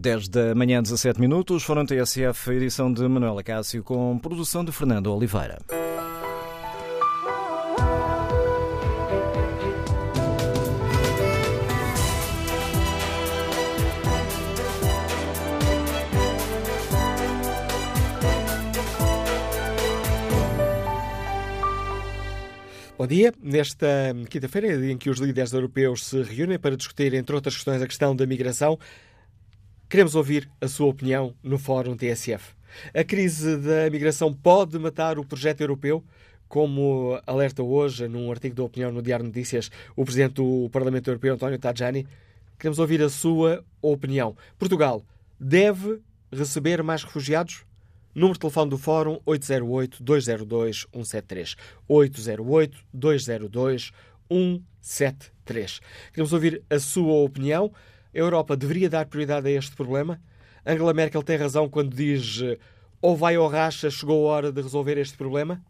10 da manhã, 17 minutos, foram TSF, edição de Manuela Cássio, com produção de Fernando Oliveira. Bom dia. Nesta quinta-feira, em que os líderes europeus se reúnem para discutir, entre outras questões, a questão da migração, queremos ouvir a sua opinião no Fórum TSF. A crise da migração pode matar o projeto europeu? Como alerta hoje, num artigo de opinião no Diário Notícias, o Presidente do Parlamento Europeu, António Tajani, queremos ouvir a sua opinião. Portugal deve receber mais refugiados? Número de telefone do Fórum 808-202-173. 808-202-173. Queremos ouvir a sua opinião. A Europa deveria dar prioridade a este problema? Angela Merkel tem razão quando diz ou vai ou racha, chegou a hora de resolver este problema?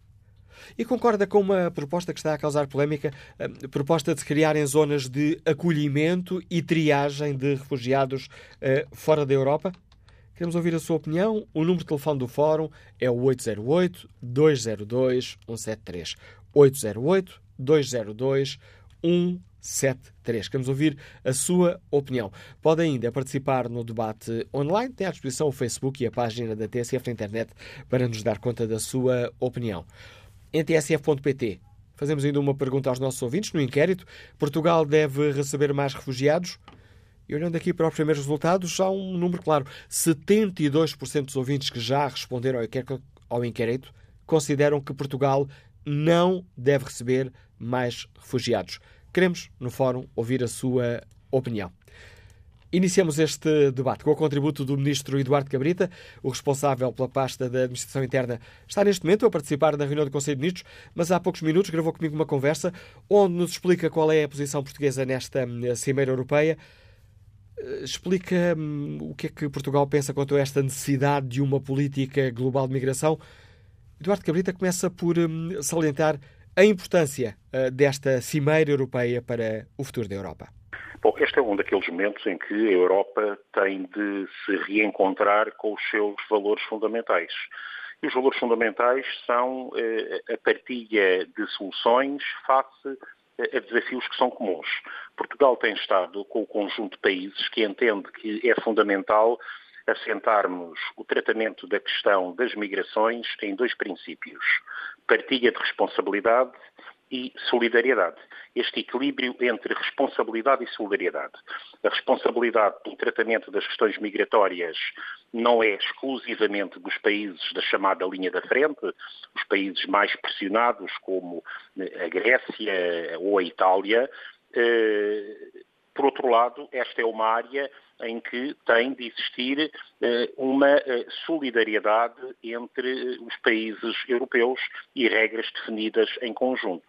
E concorda com uma proposta que está a causar polémica, a proposta de se criarem zonas de acolhimento e triagem de refugiados uh, fora da Europa? Queremos ouvir a sua opinião. O número de telefone do Fórum é o 808-202-173. 808-202-173. Queremos ouvir a sua opinião. Pode ainda participar no debate online. Tem à disposição o Facebook e a página da TSF na internet para nos dar conta da sua opinião. Em tsf.pt fazemos ainda uma pergunta aos nossos ouvintes no inquérito. Portugal deve receber mais refugiados? E olhando aqui para os primeiros resultados, há um número claro. 72% dos ouvintes que já responderam ao inquérito consideram que Portugal não deve receber mais refugiados. Queremos, no fórum, ouvir a sua opinião. Iniciamos este debate com o contributo do Ministro Eduardo Cabrita, o responsável pela pasta da Administração Interna. Está neste momento a participar na reunião do Conselho de Ministros, mas há poucos minutos gravou comigo uma conversa onde nos explica qual é a posição portuguesa nesta Cimeira Europeia. Explica hum, o que é que Portugal pensa quanto a esta necessidade de uma política global de migração. Eduardo Cabrita começa por hum, salientar a importância uh, desta cimeira europeia para o futuro da Europa. Bom, este é um daqueles momentos em que a Europa tem de se reencontrar com os seus valores fundamentais. E os valores fundamentais são eh, a partilha de soluções face a desafios que são comuns. Portugal tem estado com o conjunto de países que entende que é fundamental assentarmos o tratamento da questão das migrações em dois princípios: partilha de responsabilidade e solidariedade. Este equilíbrio entre responsabilidade e solidariedade. A responsabilidade pelo tratamento das questões migratórias não é exclusivamente dos países da chamada linha da frente, os países mais pressionados, como a Grécia ou a Itália. Eh, por outro lado, esta é uma área em que tem de existir eh, uma eh, solidariedade entre os países europeus e regras definidas em conjunto.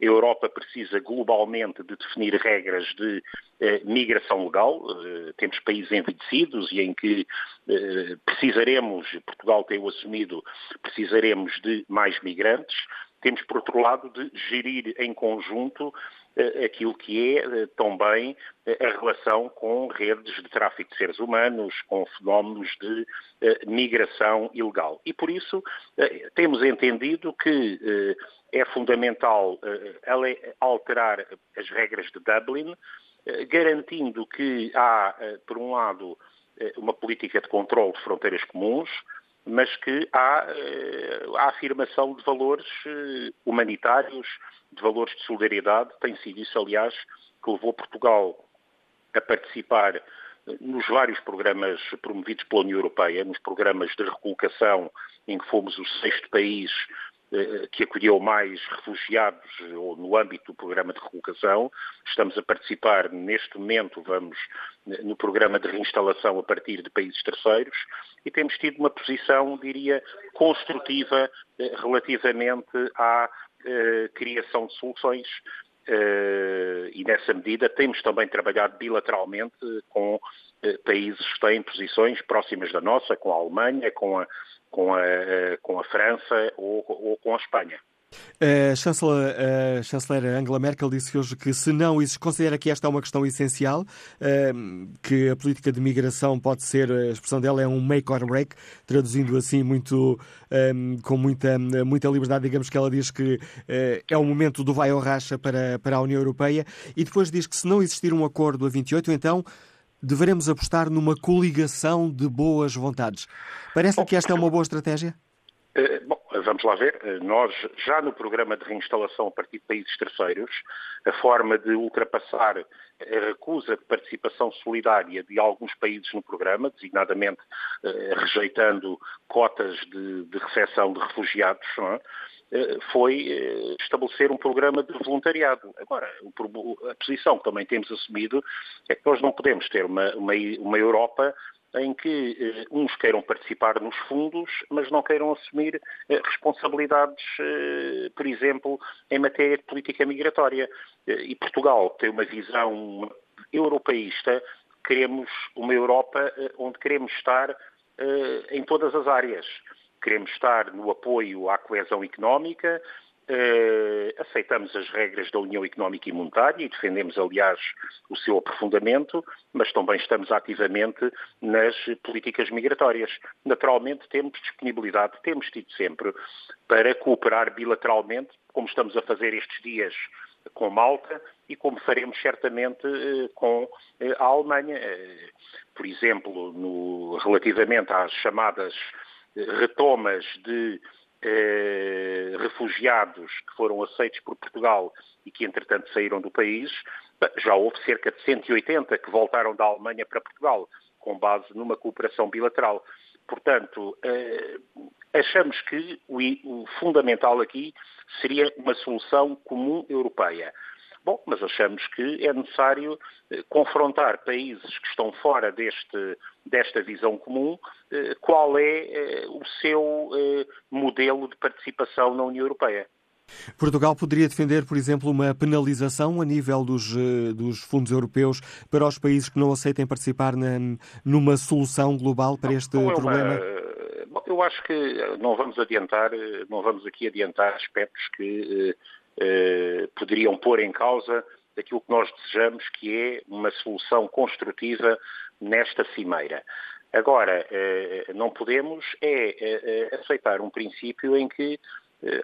A Europa precisa globalmente de definir regras de eh, migração legal. Eh, temos países envelhecidos e em que eh, precisaremos, Portugal tem o assumido, precisaremos de mais migrantes. Temos, por outro lado, de gerir em conjunto eh, aquilo que é eh, também eh, a relação com redes de tráfico de seres humanos, com fenómenos de migração ilegal. E por isso temos entendido que é fundamental alterar as regras de Dublin, garantindo que há, por um lado, uma política de controle de fronteiras comuns, mas que há a afirmação de valores humanitários, de valores de solidariedade. Tem sido isso, aliás, que levou Portugal a participar eh, nos vários programas promovidos pela União Europeia, nos programas de recolocação, em que fomos o sexto país eh, que acolheu mais refugiados ou no âmbito do programa de recolocação. Estamos a participar neste momento, vamos eh, no programa de reinstalação a partir de países terceiros e temos tido uma posição, diria, construtiva relativamente à eh, criação de soluções e nessa medida temos também trabalhado bilateralmente com uh, países que têm posições próximas da nossa, com a Alemanha, com a, com a, com a França ou, ou com a Espanha. A chanceler, a chanceler Angela Merkel disse hoje que se não considera que esta é uma questão essencial, ehm, que a política de migração pode ser, a expressão dela é um make or break, traduzindo assim muito ehm, com muita, muita liberdade, digamos que ela diz que eh, é o momento do vai ou racha para, para a União Europeia e depois diz que se não existir um acordo a 28, então deveremos apostar numa coligação de boas vontades. Parece-lhe que esta é uma boa estratégia? Eh, bom, vamos lá ver. Eh, nós, já no programa de reinstalação a partir de países terceiros, a forma de ultrapassar a recusa de participação solidária de alguns países no programa, designadamente eh, rejeitando cotas de, de recepção de refugiados, é? foi estabelecer um programa de voluntariado. Agora, a posição que também temos assumido é que nós não podemos ter uma, uma, uma Europa em que eh, uns queiram participar nos fundos, mas não queiram assumir eh, responsabilidades, eh, por exemplo, em matéria de política migratória. E Portugal tem uma visão europeísta, queremos uma Europa onde queremos estar em todas as áreas. Queremos estar no apoio à coesão económica, aceitamos as regras da União Económica e Monetária e defendemos, aliás, o seu aprofundamento, mas também estamos ativamente nas políticas migratórias. Naturalmente, temos disponibilidade, temos tido sempre, para cooperar bilateralmente, como estamos a fazer estes dias com Malta e como faremos certamente uh, com uh, a Alemanha. por exemplo, no, relativamente às chamadas retomas de eh, refugiados que foram aceitos por Portugal e que, entretanto, saíram do país, já houve cerca de 180 que voltaram da Alemanha para Portugal, com base numa cooperação bilateral. Portanto, eh, achamos que o, o fundamental aqui seria uma solução comum europeia. Bom, mas achamos que é necessário eh, confrontar países que estão fora deste, desta visão comum, eh, qual é eh, o seu modelo de participação na União Europeia. Portugal poderia defender, por exemplo, uma penalização a nível dos, dos fundos europeus para os países que não aceitem participar na, numa solução global para este não, não é problema? Uma, eu acho que não vamos adiantar, não vamos aqui adiantar aspectos que eh, poderiam pôr em causa aquilo que nós desejamos, que é uma solução construtiva nesta cimeira. Agora, eh, não podemos é eh, aceitar um princípio em que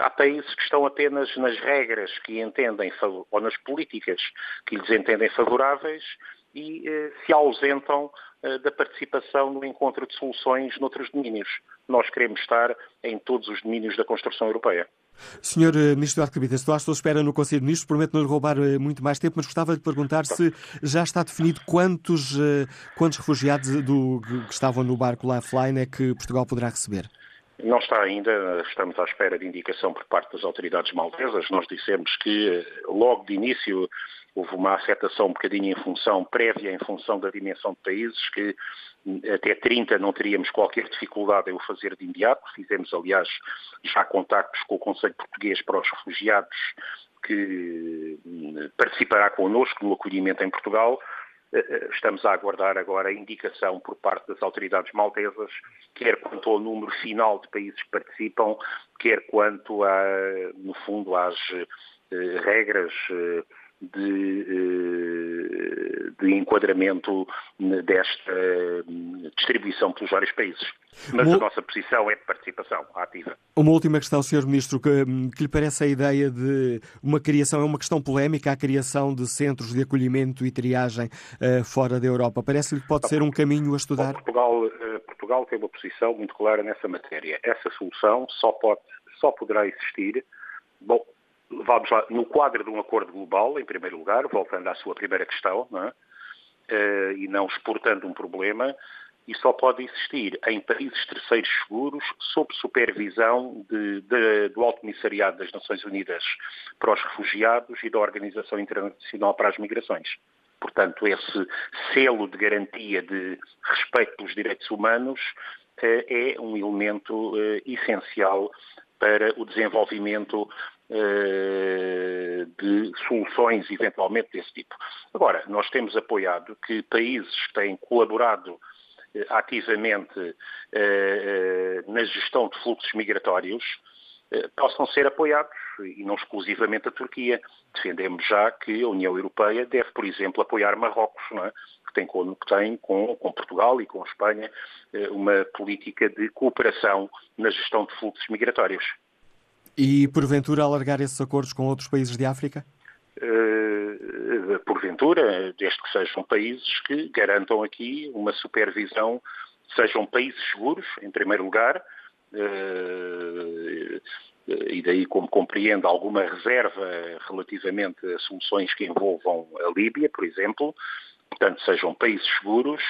há países que estão apenas nas regras que entendem, ou nas políticas que lhes entendem favoráveis e se ausentam da participação no encontro de soluções noutros domínios. Nós queremos estar em todos os domínios da construção europeia. Senhor eh, Ministro Eduardo Cabitas, estou à sua espera no Conselho de Ministros, prometo não lhe roubar eh, muito mais tempo, mas gostava de perguntar se já está definido quantos, eh, quantos refugiados do, que estavam no barco Lifeline é que Portugal poderá receber. Não está ainda, estamos à espera de indicação por parte das autoridades maltesas. Nós dissemos que logo de início houve uma afetação um bocadinho em função, prévia em função da dimensão de países, que até 30 não teríamos qualquer dificuldade em o fazer de imediato. Fizemos, aliás, já contactos com o Conselho Português para os Refugiados, que hum, participará connosco no acolhimento em Portugal. Eh, eh, estamos a aguardar agora a indicação por parte das autoridades maltesas, quer quanto ao número final de países que participam, quer quanto, a, no fundo, às eh, regras de, eh, de enquadramento desta eh, distribuição pelos vários países. Mas a nossa posição é de participação ativa. Uma última questão, Sr. Ministro, que, que lhe parece a ideia de uma criação, é uma questão polémica, a criação de centros de acolhimento e triagem uh, fora da Europa. Parece-lhe que pode ser um caminho a estudar? Portugal, uh, Portugal tem uma posição muito clara nessa matéria. Essa solução só, pode, só poderá existir Bom, vamos lá, no quadro de um acordo global, em primeiro lugar, voltando à sua primeira questão, não é? uh, e não exportando um problema, e só pode existir em países terceiros seguros, sob supervisão de, de, do Alto Comissariado das Nações Unidas para os Refugiados e da Organização Internacional para as Migrações. Portanto, esse selo de garantia de respeito pelos direitos humanos uh, é um elemento uh, essencial para o desenvolvimento eh, de soluções eventualmente desse tipo. Agora, nós temos apoiado que países que têm colaborado eh, ativamente eh, na gestão de fluxos migratórios possam ser apoiados, e não exclusivamente a Turquia. Defendemos já que a União Europeia deve, por exemplo, apoiar Marrocos, é? que tem, com, que tem com, com, Portugal e com Espanha uma política de cooperação na gestão de fluxos migratórios. E, porventura, alargar esses acordos com outros países de África? Uh, porventura, desde que sejam países que garantam aqui uma supervisão, sejam países seguros, em primeiro lugar, e daí como compreendo alguma reserva relativamente a soluções que envolvam a Líbia, por exemplo, portanto, sejam países seguros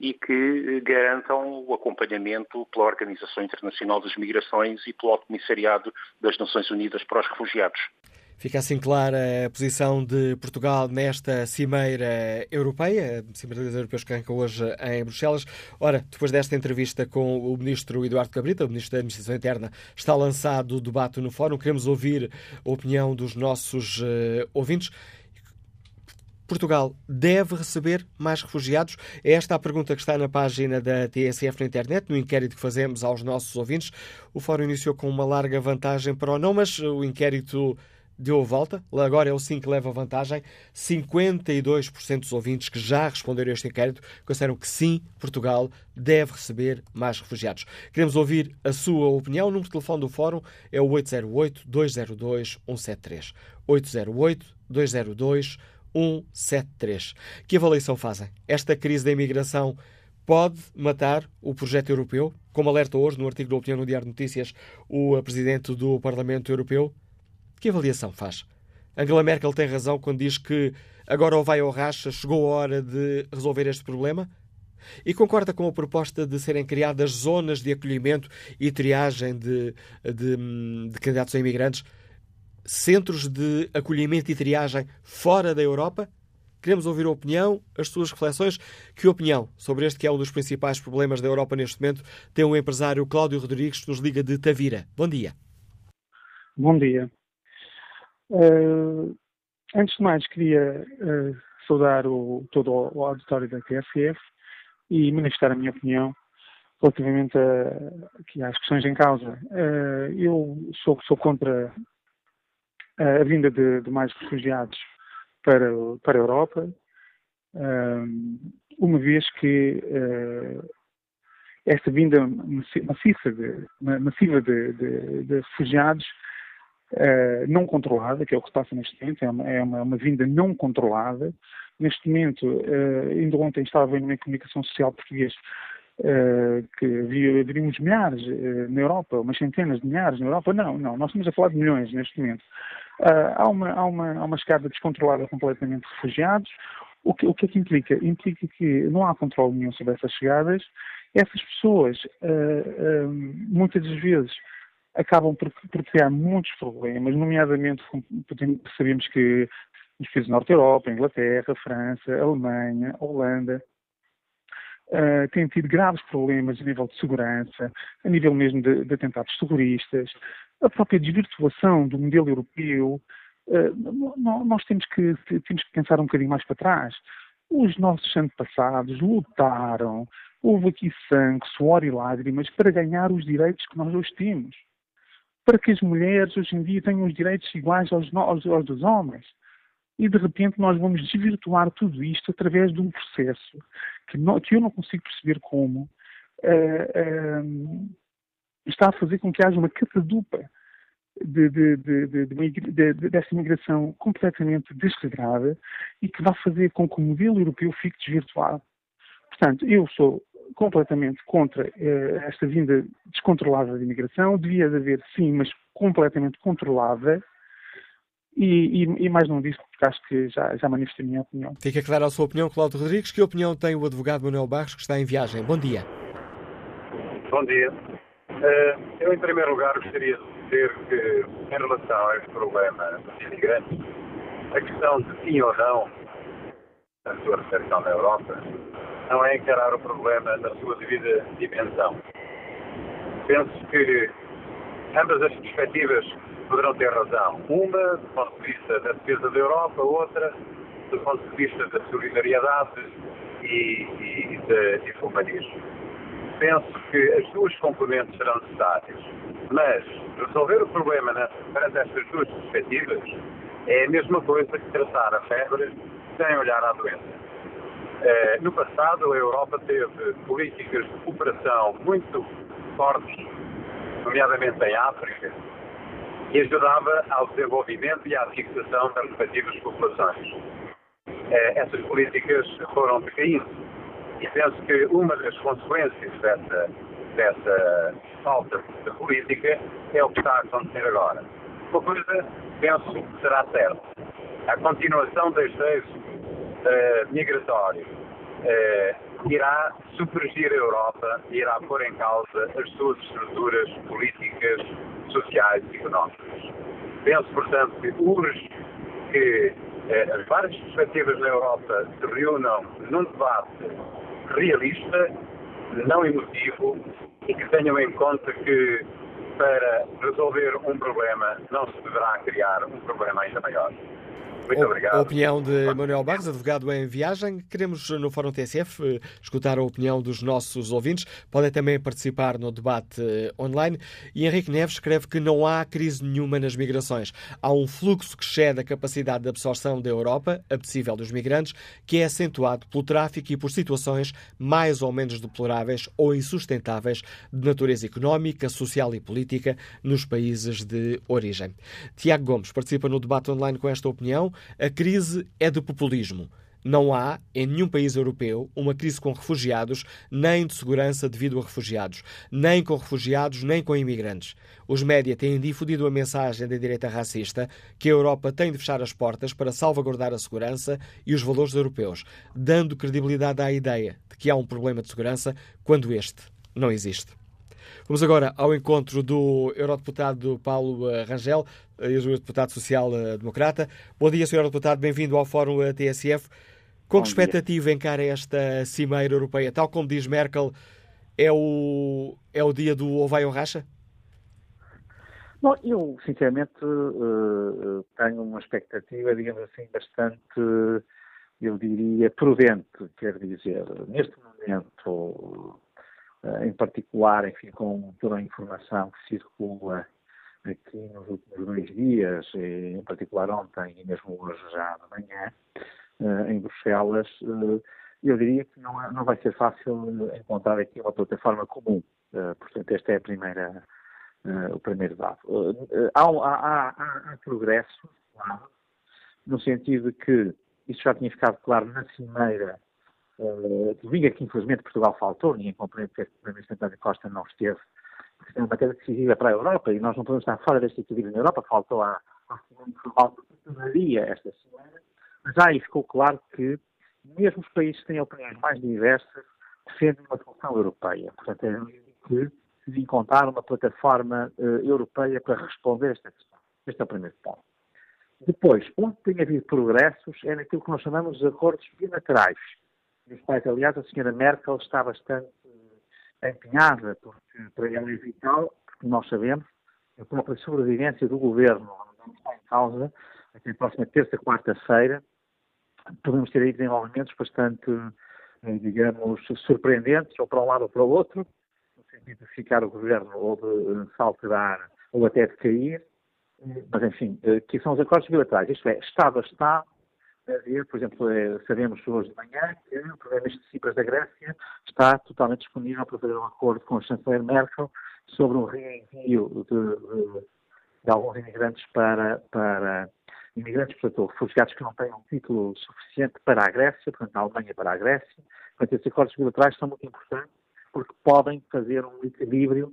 e que garantam o acompanhamento pela Organização Internacional das Migrações e pelo Alto Comissariado das Nações Unidas para os Refugiados. Fica assim clara a posição de Portugal nesta Cimeira Europeia, Cimeira dos Europeus que arranca hoje em Bruxelas. Ora, depois desta entrevista com o Ministro Eduardo Cabrita, o Ministro da Administração Interna, está lançado o debate no Fórum. Queremos ouvir a opinião dos nossos uh, ouvintes. Portugal deve receber mais refugiados? É esta a pergunta que está na página da TSF na internet, no inquérito que fazemos aos nossos ouvintes. O fórum iniciou com uma larga vantagem para o não, mas o inquérito deu a volta. Agora é o sim que leva vantagem. 52% dos ouvintes que já responderam a este inquérito consideram que sim, Portugal deve receber mais refugiados. Queremos ouvir a sua opinião. O número de telefone do fórum é o 808-202-173. 808-202-173. 173. Que avaliação fazem? Esta crise da imigração pode matar o projeto europeu? Como alerta hoje no artigo da Opinião no Diário de Notícias o Presidente do Parlamento Europeu. Que avaliação faz? Angela Merkel tem razão quando diz que agora ou vai ou racha, chegou a hora de resolver este problema? E concorda com a proposta de serem criadas zonas de acolhimento e triagem de, de, de candidatos a imigrantes centros de acolhimento e triagem fora da Europa? Queremos ouvir a opinião, as suas reflexões. Que opinião sobre este que é um dos principais problemas da Europa neste momento tem o empresário Cláudio Rodrigues, que nos liga de Tavira. Bom dia. Bom dia. Uh, antes de mais, queria uh, saudar o, todo o auditório da TSF e manifestar a minha opinião relativamente a, às questões em causa. Uh, eu sou, sou contra a vinda de, de mais refugiados para, para a Europa, uma vez que esta vinda maciça de, massiva de, de, de refugiados uh, não controlada, que é o que se passa neste momento, é uma, é uma, uma vinda não controlada. Neste momento, uh, ainda ontem estava vendo uma comunicação social portuguesa uh, que havia, haveria uns milhares na Europa, umas centenas de milhares na Europa. Não, não, nós estamos a falar de milhões neste momento. Uh, há, uma, há, uma, há uma descontrolada completamente de refugiados. O que, o que é que implica? Implica que não há controle nenhum sobre essas chegadas. Essas pessoas, uh, uh, muitas das vezes, acabam por, por, criar muitos problemas, nomeadamente, sabemos que nos países do Norte da Europa, Inglaterra, França, Alemanha, Holanda, uh, têm tido graves problemas a nível de segurança, a nível mesmo de, de atentados terroristas, a própria desvirtuação do modelo europeu, uh, nós temos que, temos que pensar um bocadinho mais para trás. Os nossos antepassados lutaram, houve aqui sangue, suor e lágrimas para ganhar os direitos que nós hoje temos. Para que as mulheres hoje em dia tenham os direitos iguais aos, aos, aos dos homens. E de repente nós vamos desvirtuar tudo isto através de um processo que, não, que eu não consigo perceber como uh, uh, está a fazer com que haja uma catadupa de, de, de, de, dessa imigração completamente desregrada e que vai fazer com que o modelo europeu fique desvirtuado. Portanto, eu sou completamente contra uh, esta vinda descontrolada de imigração. Devia haver, sim, mas completamente controlada. E, e, e, mais não disse, porque acho que já, já manifestei a minha opinião. Fica clara a sua opinião, Cláudio Rodrigues. Que opinião tem o advogado Manuel Barros, que está em viagem? Bom dia. Bom dia. Uh, eu, em primeiro lugar, gostaria de dizer que, em relação a este problema dos imigrantes, a questão de sim ou não a sua recepção na Europa não é encarar o problema na sua devida dimensão. Penso que ambas as perspectivas poderão ter razão. Uma, do ponto de vista da defesa da Europa, outra, do ponto de vista da solidariedade e, e, de, e do humanismo penso que as duas componentes serão necessárias. Mas resolver o problema perante estas duas perspectivas é a mesma coisa que tratar a febre sem olhar à doença. Eh, no passado, a Europa teve políticas de cooperação muito fortes, nomeadamente em África, e ajudava ao desenvolvimento e à fixação das respectivas populações. Eh, essas políticas foram decaindo e penso que uma das consequências dessa, dessa falta de política é o que está a acontecer agora. Uma coisa penso será certa. A continuação do estejo uh, migratório uh, irá supergir a Europa e irá pôr em causa as suas estruturas políticas, sociais e económicas. Penso, portanto, que urge que uh, as várias perspectivas na Europa se reúnam num debate realista, não emotivo e que tenham em conta que para resolver um problema não se deverá criar um problema ainda maior. Muito obrigado. A opinião de Manuel Barros, advogado em viagem. Queremos, no Fórum TSF, eh, escutar a opinião dos nossos ouvintes. Podem também participar no debate eh, online. E Henrique Neves escreve que não há crise nenhuma nas migrações. Há um fluxo que excede a capacidade de absorção da Europa, apetecível dos migrantes, que é acentuado pelo tráfico e por situações mais ou menos deploráveis ou insustentáveis de natureza económica, social e política nos países de origem. Tiago Gomes participa no debate online com esta opinião a crise é do populismo. Não há, em nenhum país europeu, uma crise com refugiados, nem de segurança devido a refugiados, nem com refugiados, nem com imigrantes. Os média têm difundido a mensagem da direita racista que a Europa tem de fechar as portas para salvaguardar a segurança e os valores europeus, dando credibilidade à ideia de que há um problema de segurança quando este não existe. Vamos agora ao encontro do eurodeputado Paulo eh, Rangel, eh, ex-deputado social-democrata. Bom dia, Sr. Deputado, bem-vindo ao Fórum eh, TSF. Com Bom que expectativa dia. encara esta cimeira europeia? Tal como diz Merkel, é o, é o dia do ou vai ou racha? Bom, eu, sinceramente, tenho uma expectativa, digamos assim, bastante, eu diria, prudente. Quer dizer, neste momento, em particular, enfim, com toda a informação que circula aqui nos últimos dois dias, em particular ontem e mesmo hoje já de manhã, em Bruxelas, eu diria que não, não vai ser fácil encontrar aqui uma plataforma comum. Portanto, este é a primeira, o primeiro dado. Há, há, há, há progresso, claro, no sentido de que isso já tinha ficado claro na cimeira domingo que infelizmente Portugal faltou, ninguém compreende porque o Primeiro-Ministro António Costa não esteve, porque é uma matéria decisiva para a Europa e nós não podemos estar fora deste equilíbrio na Europa, faltou a Constituição Formal de esta semana, mas aí ficou claro que mesmo os países que têm opiniões mais diversas defendem uma solução europeia. Portanto, é que se encontrar uma plataforma uh, europeia para responder esta questão. Este é o primeiro ponto. Depois, onde tem havido progressos é naquilo que nós chamamos de acordos bilaterais nos quais, aliás, a senhora Merkel está bastante empenhada, porque para ela é vital, porque nós sabemos, a própria sobrevivência do governo não está em causa, até a próxima terça, quarta-feira, podemos ter aí desenvolvimentos bastante, eh, digamos, surpreendentes, ou para um lado ou para o outro, no sentido de ficar o governo ou de eh, se alterar ou até de cair, mas enfim, eh, que são os acordos bilaterais, isto é, Estado a Estado, por exemplo, eh, sabemos hoje de manhã que o Primeiro-Ministro Cipras da Grécia está totalmente disponível para fazer um acordo com a chanceler Merkel sobre um reenvio de, de, de alguns imigrantes para, para imigrantes, portanto, refugiados que não tenham um título suficiente para a Grécia, portanto, da Alemanha para a Grécia. Portanto, esses acordos bilaterais são muito importantes porque podem fazer um equilíbrio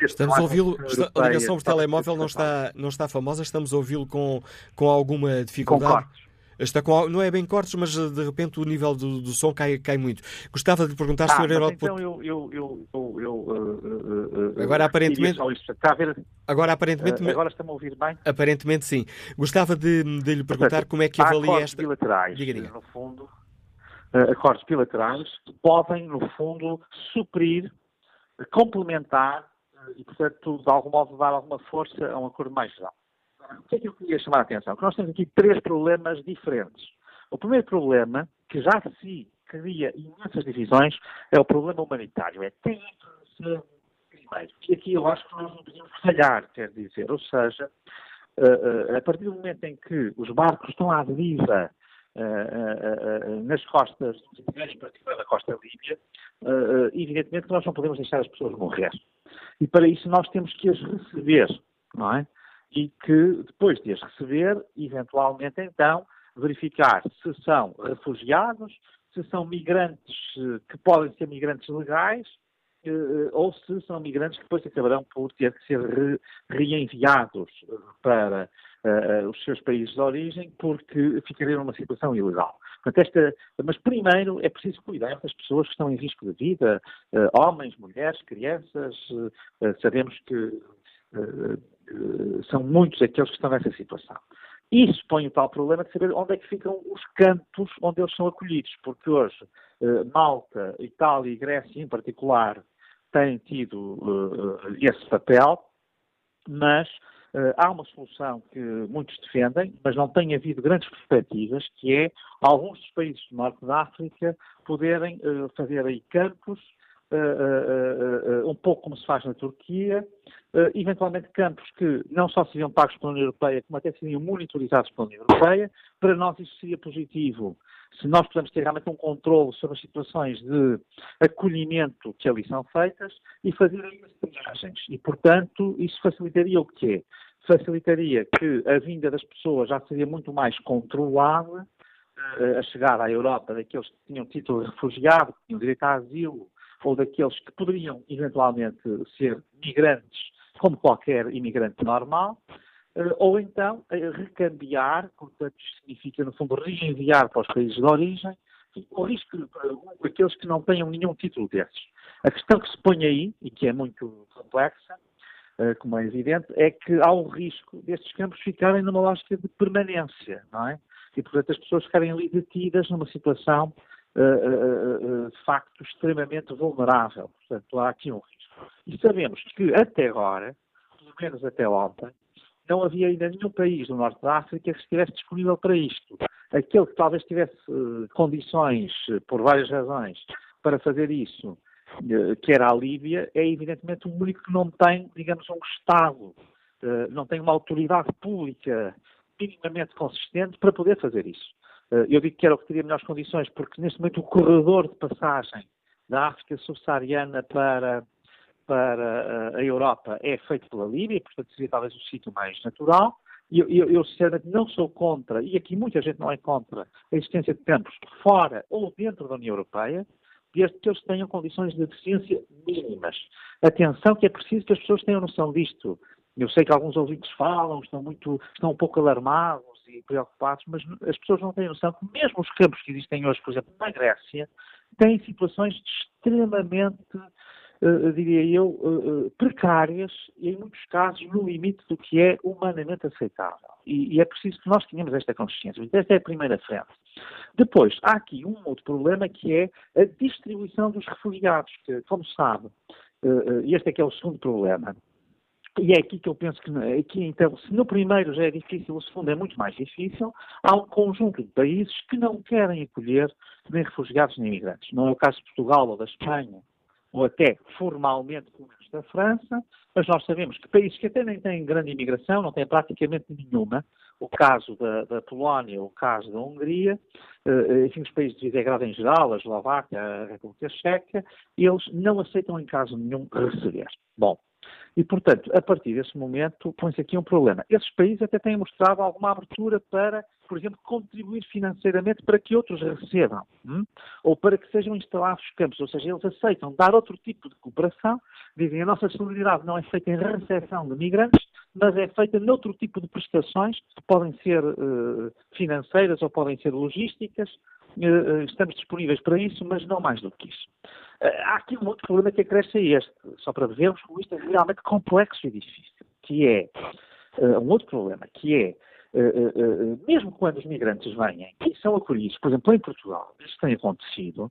Estamos a ouvi-lo, a ligação por telemóvel não está, não está famosa, estamos a ouvi-lo com, com alguma dificuldade. Com Está com, não é bem cortes, mas de repente o nível do, do som cai, cai muito. Gostava de lhe perguntar, ah, Sr. Heródoto. Então eu. eu, eu, eu, eu uh, uh, agora aparentemente. Ver, agora aparentemente. Uh, agora está-me a ouvir bem? Aparentemente sim. Gostava de, de lhe perguntar Portanto, como é que avalia esta. bilaterais, diga, diga. no fundo, acordos bilaterais podem, no fundo, suprir, complementar e, portanto, de algum modo dar alguma força a um acordo mais geral. O que é que eu queria chamar a atenção? Que nós temos aqui três problemas diferentes. O primeiro problema, que já se cria imensas divisões, é o problema humanitário. É quem é que primeiro. E aqui eu acho que nós não podemos falhar, quer dizer, ou seja, uh, uh, a partir do momento em que os barcos estão à deriva nas costas, em particular na costa líbia, evidentemente nós não podemos deixar as pessoas morrer. E para isso nós temos que as receber, não é? E que depois de as receber, eventualmente então, verificar se são refugiados, se são migrantes que podem ser migrantes legais, eh, ou se são migrantes que depois acabarão por ter que ser re, reenviados eh, para uh, os seus países de origem porque ficariam numa situação ilegal. Portanto, esta, mas primeiro é preciso cuidar das pessoas que estão em risco de vida, uh, homens, mulheres, crianças. Uh, sabemos que são muitos aqueles que estão nessa situação. Isso põe o tal problema de saber onde é que ficam os campos onde eles são acolhidos, porque hoje Malta, Itália e Grécia em particular têm tido esse papel, mas há uma solução que muitos defendem, mas não tem havido grandes perspectivas, que é alguns dos países do norte da África poderem uh, fazer aí campos, um pouco como se faz na Turquia, eventualmente campos que não só seriam pagos pela União Europeia, como até seriam monitorizados pela União Europeia. Para nós isso seria positivo se nós pudermos ter realmente um controle sobre as situações de acolhimento que ali são feitas e fazer as viagens. E, portanto, isso facilitaria o quê? Facilitaria que a vinda das pessoas já seria muito mais controlada uh, a chegar à Europa daqueles que tinham título de refugiado, que tinham direito a asilo, ou daqueles que poderiam eventualmente ser migrantes, como qualquer imigrante normal, eh, ou então eh, recambiar, portanto, significa, no fundo, reenviar para os países de origem, o risco de aqueles que não tenham nenhum título desses. A questão que se põe aí, e que é muito complexa, eh, como é evidente, é que há um risco destes campos ficarem numa lógica de permanência, não é? E, portanto, as pessoas ficarem ali detidas numa situação, de facto, extremamente vulnerável. Portanto, há aqui um risco. E sabemos que, até agora, pelo menos até ontem, não havia ainda nenhum país do norte da África que estivesse disponível para isto. Aquele que talvez tivesse uh, condições, uh, por várias razões, para fazer isso, uh, que era a Líbia, é evidentemente o único que não tem, digamos, um Estado, não tem uma autoridade pública minimamente consistente para poder fazer isso. eu digo que era o que teria melhores condições, porque neste momento o corredor de passagem da África subsaariana para para a Europa é feito pela Líbia, portanto seria talvez o sítio mais natural. Eu, eu, eu, sinceramente não sou contra, e aqui muita gente não é contra, a existência de campos fora ou dentro da União Europeia, desde que eles tenham condições de deficiência mínimas. Atenção que é preciso que as pessoas tenham noção disto. Eu sei que alguns ouvintes falam, estão, muito, estão um pouco alarmados e preocupados, mas as pessoas não têm noção que mesmo os campos que existem hoje, por exemplo, na Grécia, têm situações extremamente diria eu, uh, precárias e, em muitos casos, no limite do que é humanamente aceitável. E, e é preciso que nós tenhamos esta consciência. Esta é a primeira frente. Depois, há aqui um outro problema que é a distribuição dos refugiados, que, como sabe, este é que é o segundo problema. E é aqui que eu penso que, aqui, então, se no primeiro já é difícil, o segundo é muito mais difícil, há um conjunto de países que não querem acolher nem refugiados nem imigrantes. Não é o caso de Portugal ou da Espanha, ou até formalmente como da França, mas nós sabemos que países que até nem têm grande imigração, não têm praticamente nenhuma, o caso da, da Polónia, o caso da Hungria, eh, enfim, os países de Visegrado em geral, a Eslováquia, a República Checa, eles não aceitam em caso nenhum receber. Bom, e, portanto, a partir desse momento, põe-se aqui um problema. Esses países até têm mostrado alguma abertura para, por exemplo, contribuir financeiramente para que outros recebam, hum? ou para que sejam instalados campos, ou seja, eles aceitam dar outro tipo de cooperação, dizem a nossa solidariedade não é feita em recepção de migrantes, mas é feita noutro tipo de prestações, que podem ser uh, financeiras ou podem ser logísticas, estamos disponíveis para isso, mas não mais do que isso. Uh, há aqui um outro problema que acresce a este, só para vermos como isto é realmente complexo e difícil, que é um outro problema, que é mesmo quando os migrantes vêm e são acolhidos, por exemplo, em Portugal, isso tem acontecido,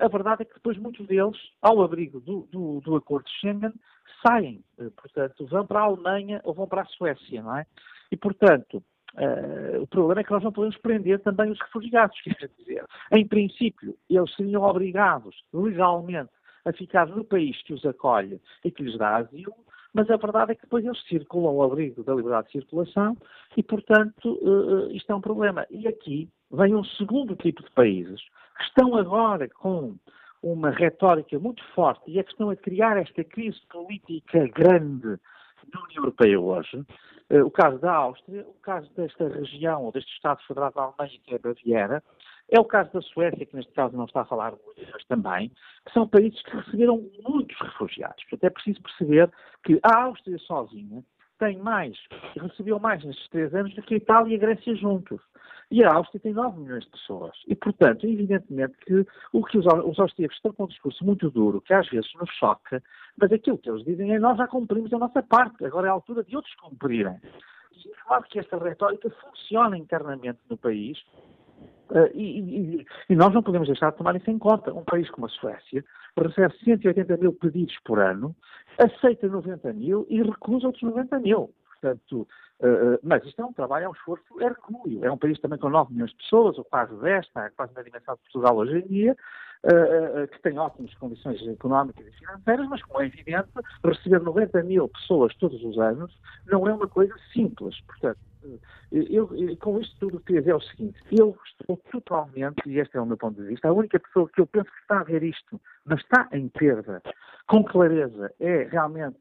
a verdade é que depois muitos deles, ao abrigo do, do, do acordo de Schengen, saem, portanto, vão para a Alemanha ou vão para a Suécia, não é? E, portanto, o problema é que nós não podemos prender também os refugiados, quer dizer, em princípio, eles seriam obrigados legalmente a ficar no país que os acolhe e que lhes dá asilo, mas a verdade é que depois eles circulam ao abrigo da liberdade de circulação e, portanto, uh, isto é um problema. E aqui vem um segundo tipo de países que estão agora com uma retórica muito forte e é que estão a criar esta crise política grande na União Europeia hoje. Uh, o caso da Áustria, o caso desta região, ou deste Estado Federal da Alemanha, que é a Baviera, é o caso da Suécia, que neste caso não está a falar muito, mas também, que são países que receberam muitos refugiados. Portanto, é preciso perceber que a Áustria sozinha tem mais, recebeu mais nestes três anos do que a Itália e a Grécia juntos. E a Áustria tem 9 milhões de pessoas. E, portanto, evidentemente que o que os, os austríacos estão com um discurso muito duro, que às vezes nos choca, mas aquilo que eles dizem é nós já cumprimos a nossa parte, agora é a altura de outros cumprirem. E claro que esta retórica funciona internamente no país Uh, e, e, nós não podemos deixar de tomar isso em conta. Um país como a Suécia recebe 180 mil pedidos por ano, aceita 90 mil e recusa outros 90 mil. Portanto, uh, mas isto é um trabalho, é um esforço hercúleo. É um país também com 9 milhões de pessoas, ou quase 10, está quase na dimensão de Portugal hoje em dia, uh, que tem ótimas condições económicas e financeiras, mas, como é evidente, receber 90 mil pessoas todos os anos não é uma coisa simples. Portanto, eu, eu, com isto tudo, queria dizer é o seguinte: eu estou totalmente, e este é o meu ponto de vista, a única pessoa que eu penso que está a ver isto, mas está em perda, com clareza, é realmente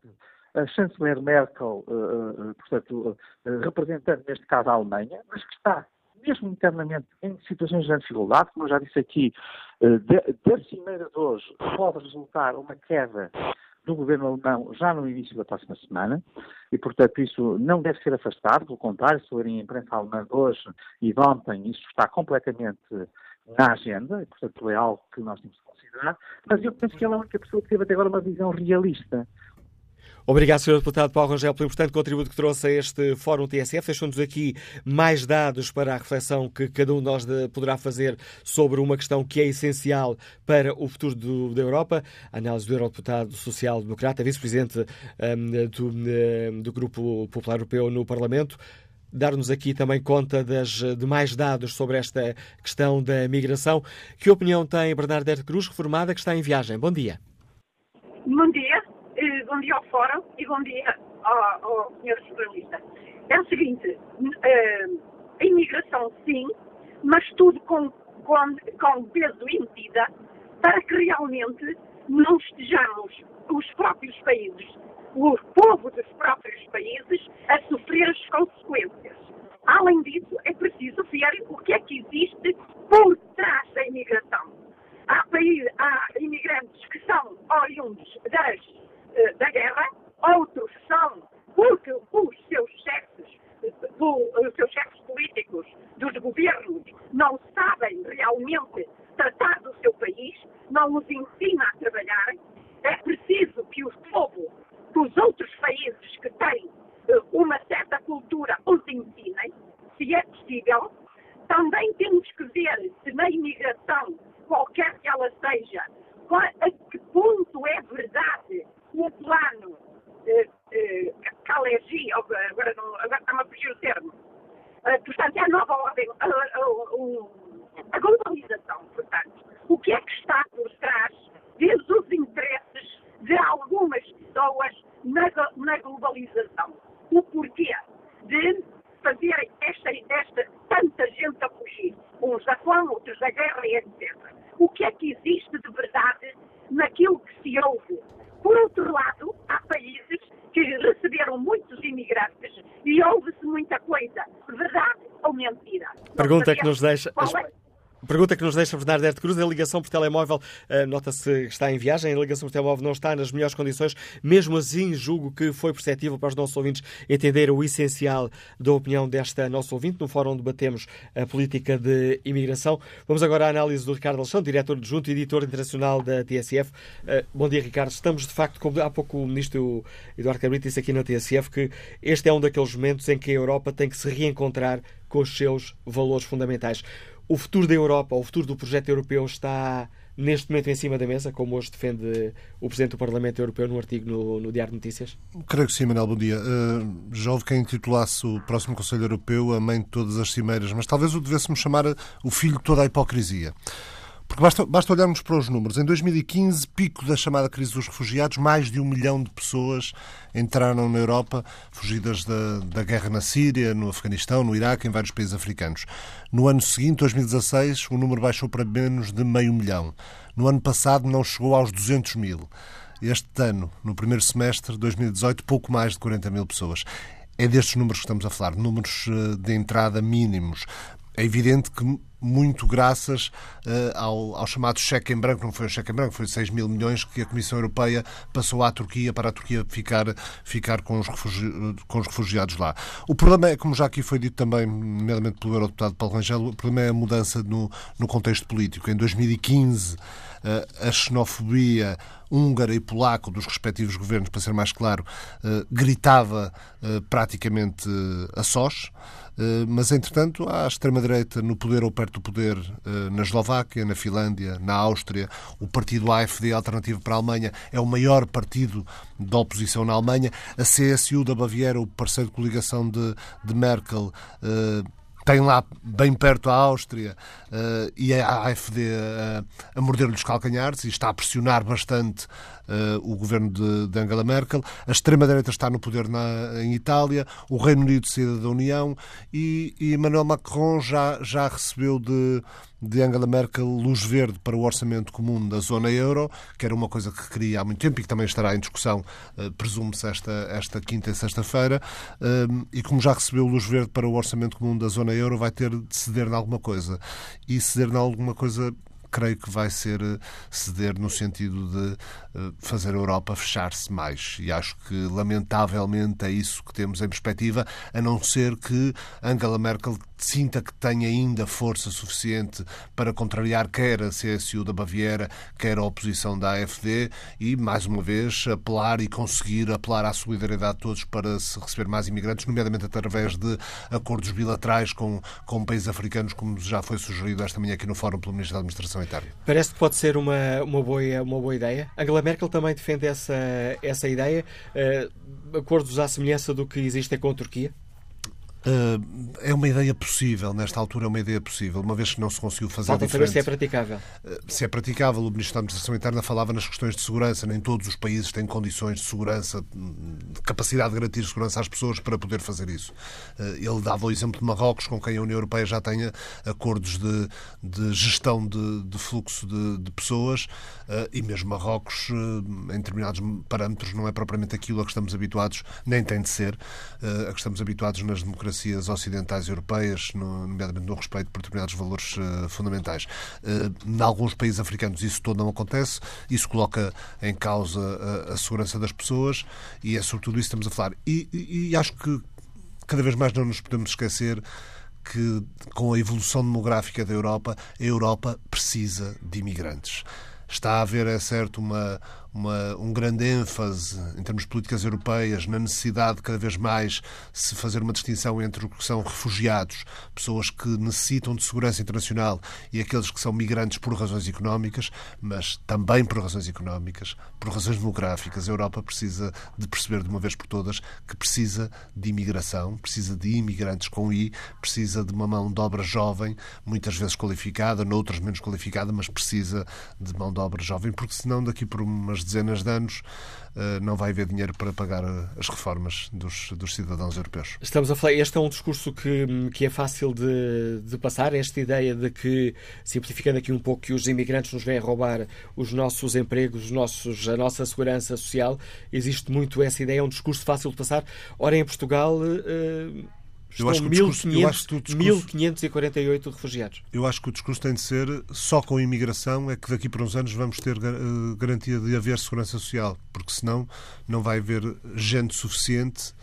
a chanceler Merkel, uh, uh, portanto, uh, representando neste caso a Alemanha, mas que está mesmo internamente em situações de dificuldade, como eu já disse aqui, da cimeira de hoje pode resultar uma queda do governo alemão já no início da próxima semana e, portanto, isso não deve ser afastado, pelo contrário, se lerem a imprensa alemã de hoje e de ontem, isso está completamente na agenda e, portanto, é algo que nós temos que considerar, mas eu penso que ela é a única pessoa que teve até agora uma visão realista Obrigado, Sr. Deputado Paulo Rangel, pelo importante contributo que trouxe a este Fórum TSF. Deixou-nos aqui mais dados para a reflexão que cada um de nós poderá fazer sobre uma questão que é essencial para o futuro do, da Europa. A análise do Eurodeputado Social-Democrata, vice-presidente um, do, um, do Grupo Popular Europeu no Parlamento dar-nos aqui também conta das, de mais dados sobre esta questão da migração. Que opinião tem Bernadette Cruz, reformada, que está em viagem? Bom dia. Bom dia ao Fórum e bom dia ao, ao Sr. Jornalista. É o seguinte, uh, a imigração sim, mas tudo com, com, com peso e medida para que realmente não estejamos os próprios países, o povo dos próprios países, a sofrer as consequências. Além disso, é preciso ver o que é que existe por trás da imigração. Há, há imigrantes que são oriundos das eh, da guerra, outros são porque os seus chefes, os seus chefes políticos dos governos não sabem realmente tratar do seu país, não os ensina a trabalhar. É preciso que o povo dos outros países que têm eh, uma certa cultura os ensinem, se é possível. Também temos que ver se na imigração, qualquer que ela seja, a que ponto é verdade o plano eh, eh, agora, não, agora está-me a fugir o termo, uh, portanto, é a nova ordem, a, a, a, globalização, portanto, o que é que está por trás desde os interesses de algumas pessoas na, na globalização? O porquê de fazer esta, esta, tanta gente a fugir, uns da fome, outros da guerra e etc. O que é que existe de verdade naquilo que se ouve por outro lado, há países que receberam muitos imigrantes e ouve-se muita coisa, verdade ou mentira. Pergunta que nos deixa. É? Pergunta que nos deixa Bernardo Cruz, a ligação por telemóvel, uh, nota-se que está em viagem, a ligação por telemóvel não está nas melhores condições, mesmo assim julgo que foi perceptível para os nossos ouvintes entender o essencial da opinião desta nossa ouvinte, no fórum onde debatemos a política de imigração. Vamos agora à análise do Ricardo Alexandre, diretor adjunto e editor internacional da TSF. Uh, bom dia, Ricardo. Estamos, de facto, como há pouco o ministro Eduardo Cabrita disse aqui na TSF, que este é um daqueles momentos em que a Europa tem que se reencontrar com os seus valores fundamentais. O futuro da Europa, o futuro do projeto europeu está neste momento em cima da mesa, como hoje defende o Presidente do Parlamento Europeu num artigo no, no Diário de Notícias? Creio que sim, Manuel, bom dia. Uh, já houve quem intitulasse o próximo Conselho Europeu a mãe de todas as cimeiras, mas talvez o devêssemos chamar o filho de toda a hipocrisia. Porque basta, basta olharmos para os números. Em 2015, pico da chamada crise dos refugiados, mais de um milhão de pessoas entraram na Europa, fugidas da, da guerra na Síria, no Afeganistão, no Iraque, em vários países africanos. No ano seguinte, 2016, o número baixou para menos de meio milhão. No ano passado, não chegou aos 200 mil. Este ano, no primeiro semestre de 2018, pouco mais de 40 mil pessoas. É destes números que estamos a falar, números eh, de entrada mínimos. É evidente que muito graças uh, ao, ao, chamado cheque em branco, não foi um cheque em branco, foi 6 mil milhões que a Comissão Europeia passou à Turquia para a Turquia ficar, ficar com, os com os refugiados lá. O problema é, como já aqui foi dito também, nomeadamente pelo Eurodeputado Paulo Rangel, o problema é a mudança no, no contexto político. Em 2015, uh, eh, a xenofobia húngara e polaco dos respectivos governos, para ser mais claro, uh, gritava praticamente a sós. Eh, mas, entretanto, há a extrema-direita no poder ou perto do poder eh, na Eslováquia, na Finlândia, na Áustria. O partido AFD, Alternativa para a Alemanha, é o maior partido da oposição na Alemanha. A CSU da Baviera, o parceiro de coligação de, de Merkel, eh, tem lá bem perto a Áustria uh, e a AFD uh, a morder-lhe os calcanhares e está a pressionar bastante uh, o governo de, de, Angela Merkel. A extrema-direita está no poder na, em Itália, o Reino Unido saída da União e, e Emmanuel Macron já, já recebeu de, de Angela Merkel luz verde para o orçamento comum da zona euro, que era uma coisa que queria há muito tempo e que também estará em discussão, uh, presume-se, esta, esta quinta e sexta-feira. Uh, e como já recebeu luz verde para o orçamento comum da zona euro, vai ter de ceder em alguma coisa. E ceder em alguma coisa creio que vai ser eh, ceder no sentido de eh, fazer a Europa fechar-se mais. E acho que, lamentavelmente, é isso que temos em perspectiva, a não ser que Angela Merkel sinta que tem ainda força suficiente para contrariar quer a CSU da Baviera, quer a oposição da AFD e, mais uma vez, apelar e conseguir apelar à solidariedade de todos para se receber mais imigrantes, nomeadamente através de acordos bilaterais com, com países africanos, como já foi sugerido esta manhã aqui no Fórum pelo Ministro da Administração Itália. Parece que pode ser uma, uma, boa, uma boa ideia. Angela Merkel também defende essa, essa ideia, uh, acordos à semelhança do que existem com a Turquia? É uma ideia possível, nesta altura é uma ideia possível, uma vez que não se conseguiu fazer Falta diferente. saber se é praticável. Eh, se é praticável, o Ministro da Administração Interna falava nas questões de segurança, nem todos os países têm condições de segurança, de capacidade de garantir segurança às pessoas para poder fazer isso. Eh, ele dava o exemplo de Marrocos, com quem a União Europeia já tem acordos de, de gestão de, de fluxo de, de, pessoas, e mesmo Marrocos, em determinados parâmetros, não é propriamente aquilo a que estamos habituados, nem tem de ser, a que estamos habituados nas democracias democracias ocidentais europeias, nomeadamente no respeito por determinados valores uh, fundamentais. Uh, em alguns países africanos isso todo não acontece, isso coloca em causa a, a segurança das pessoas e é sobretudo isso que estamos a falar. E, e, e acho que cada vez mais não nos podemos esquecer que, com a evolução demográfica da Europa, a Europa precisa de imigrantes. Está a haver, é certo, uma, uma, um grande ênfase em termos de políticas europeias na necessidade de cada vez mais se fazer uma distinção entre o que são refugiados, pessoas que necessitam de segurança internacional, e aqueles que são migrantes por razões económicas, mas também por razões económicas, por razões demográficas. A Europa precisa de perceber de uma vez por todas que precisa de imigração, precisa de imigrantes com I, precisa de uma mão de obra jovem, muitas vezes qualificada, noutras menos qualificada, mas precisa de mão de obra jovem, porque senão daqui por umas dezenas de anos, eh, não vai haver dinheiro para pagar eh, as reformas dos, dos cidadãos europeus. Estamos a falar, este é um discurso que, que é fácil de, de passar, esta ideia de que, simplificando aqui um pouco, que os imigrantes nos vêm roubar os nossos empregos, os nossos, a nossa segurança social, existe muito essa ideia, é um discurso fácil de passar. Ora, em Portugal, uh, eu acho, que 1548 refugiados. Eu acho que o discurso tem de ser só com a imigração é que daqui para uns anos vamos ter eh, garantia de haver segurança social, porque senão não vai haver gente suficiente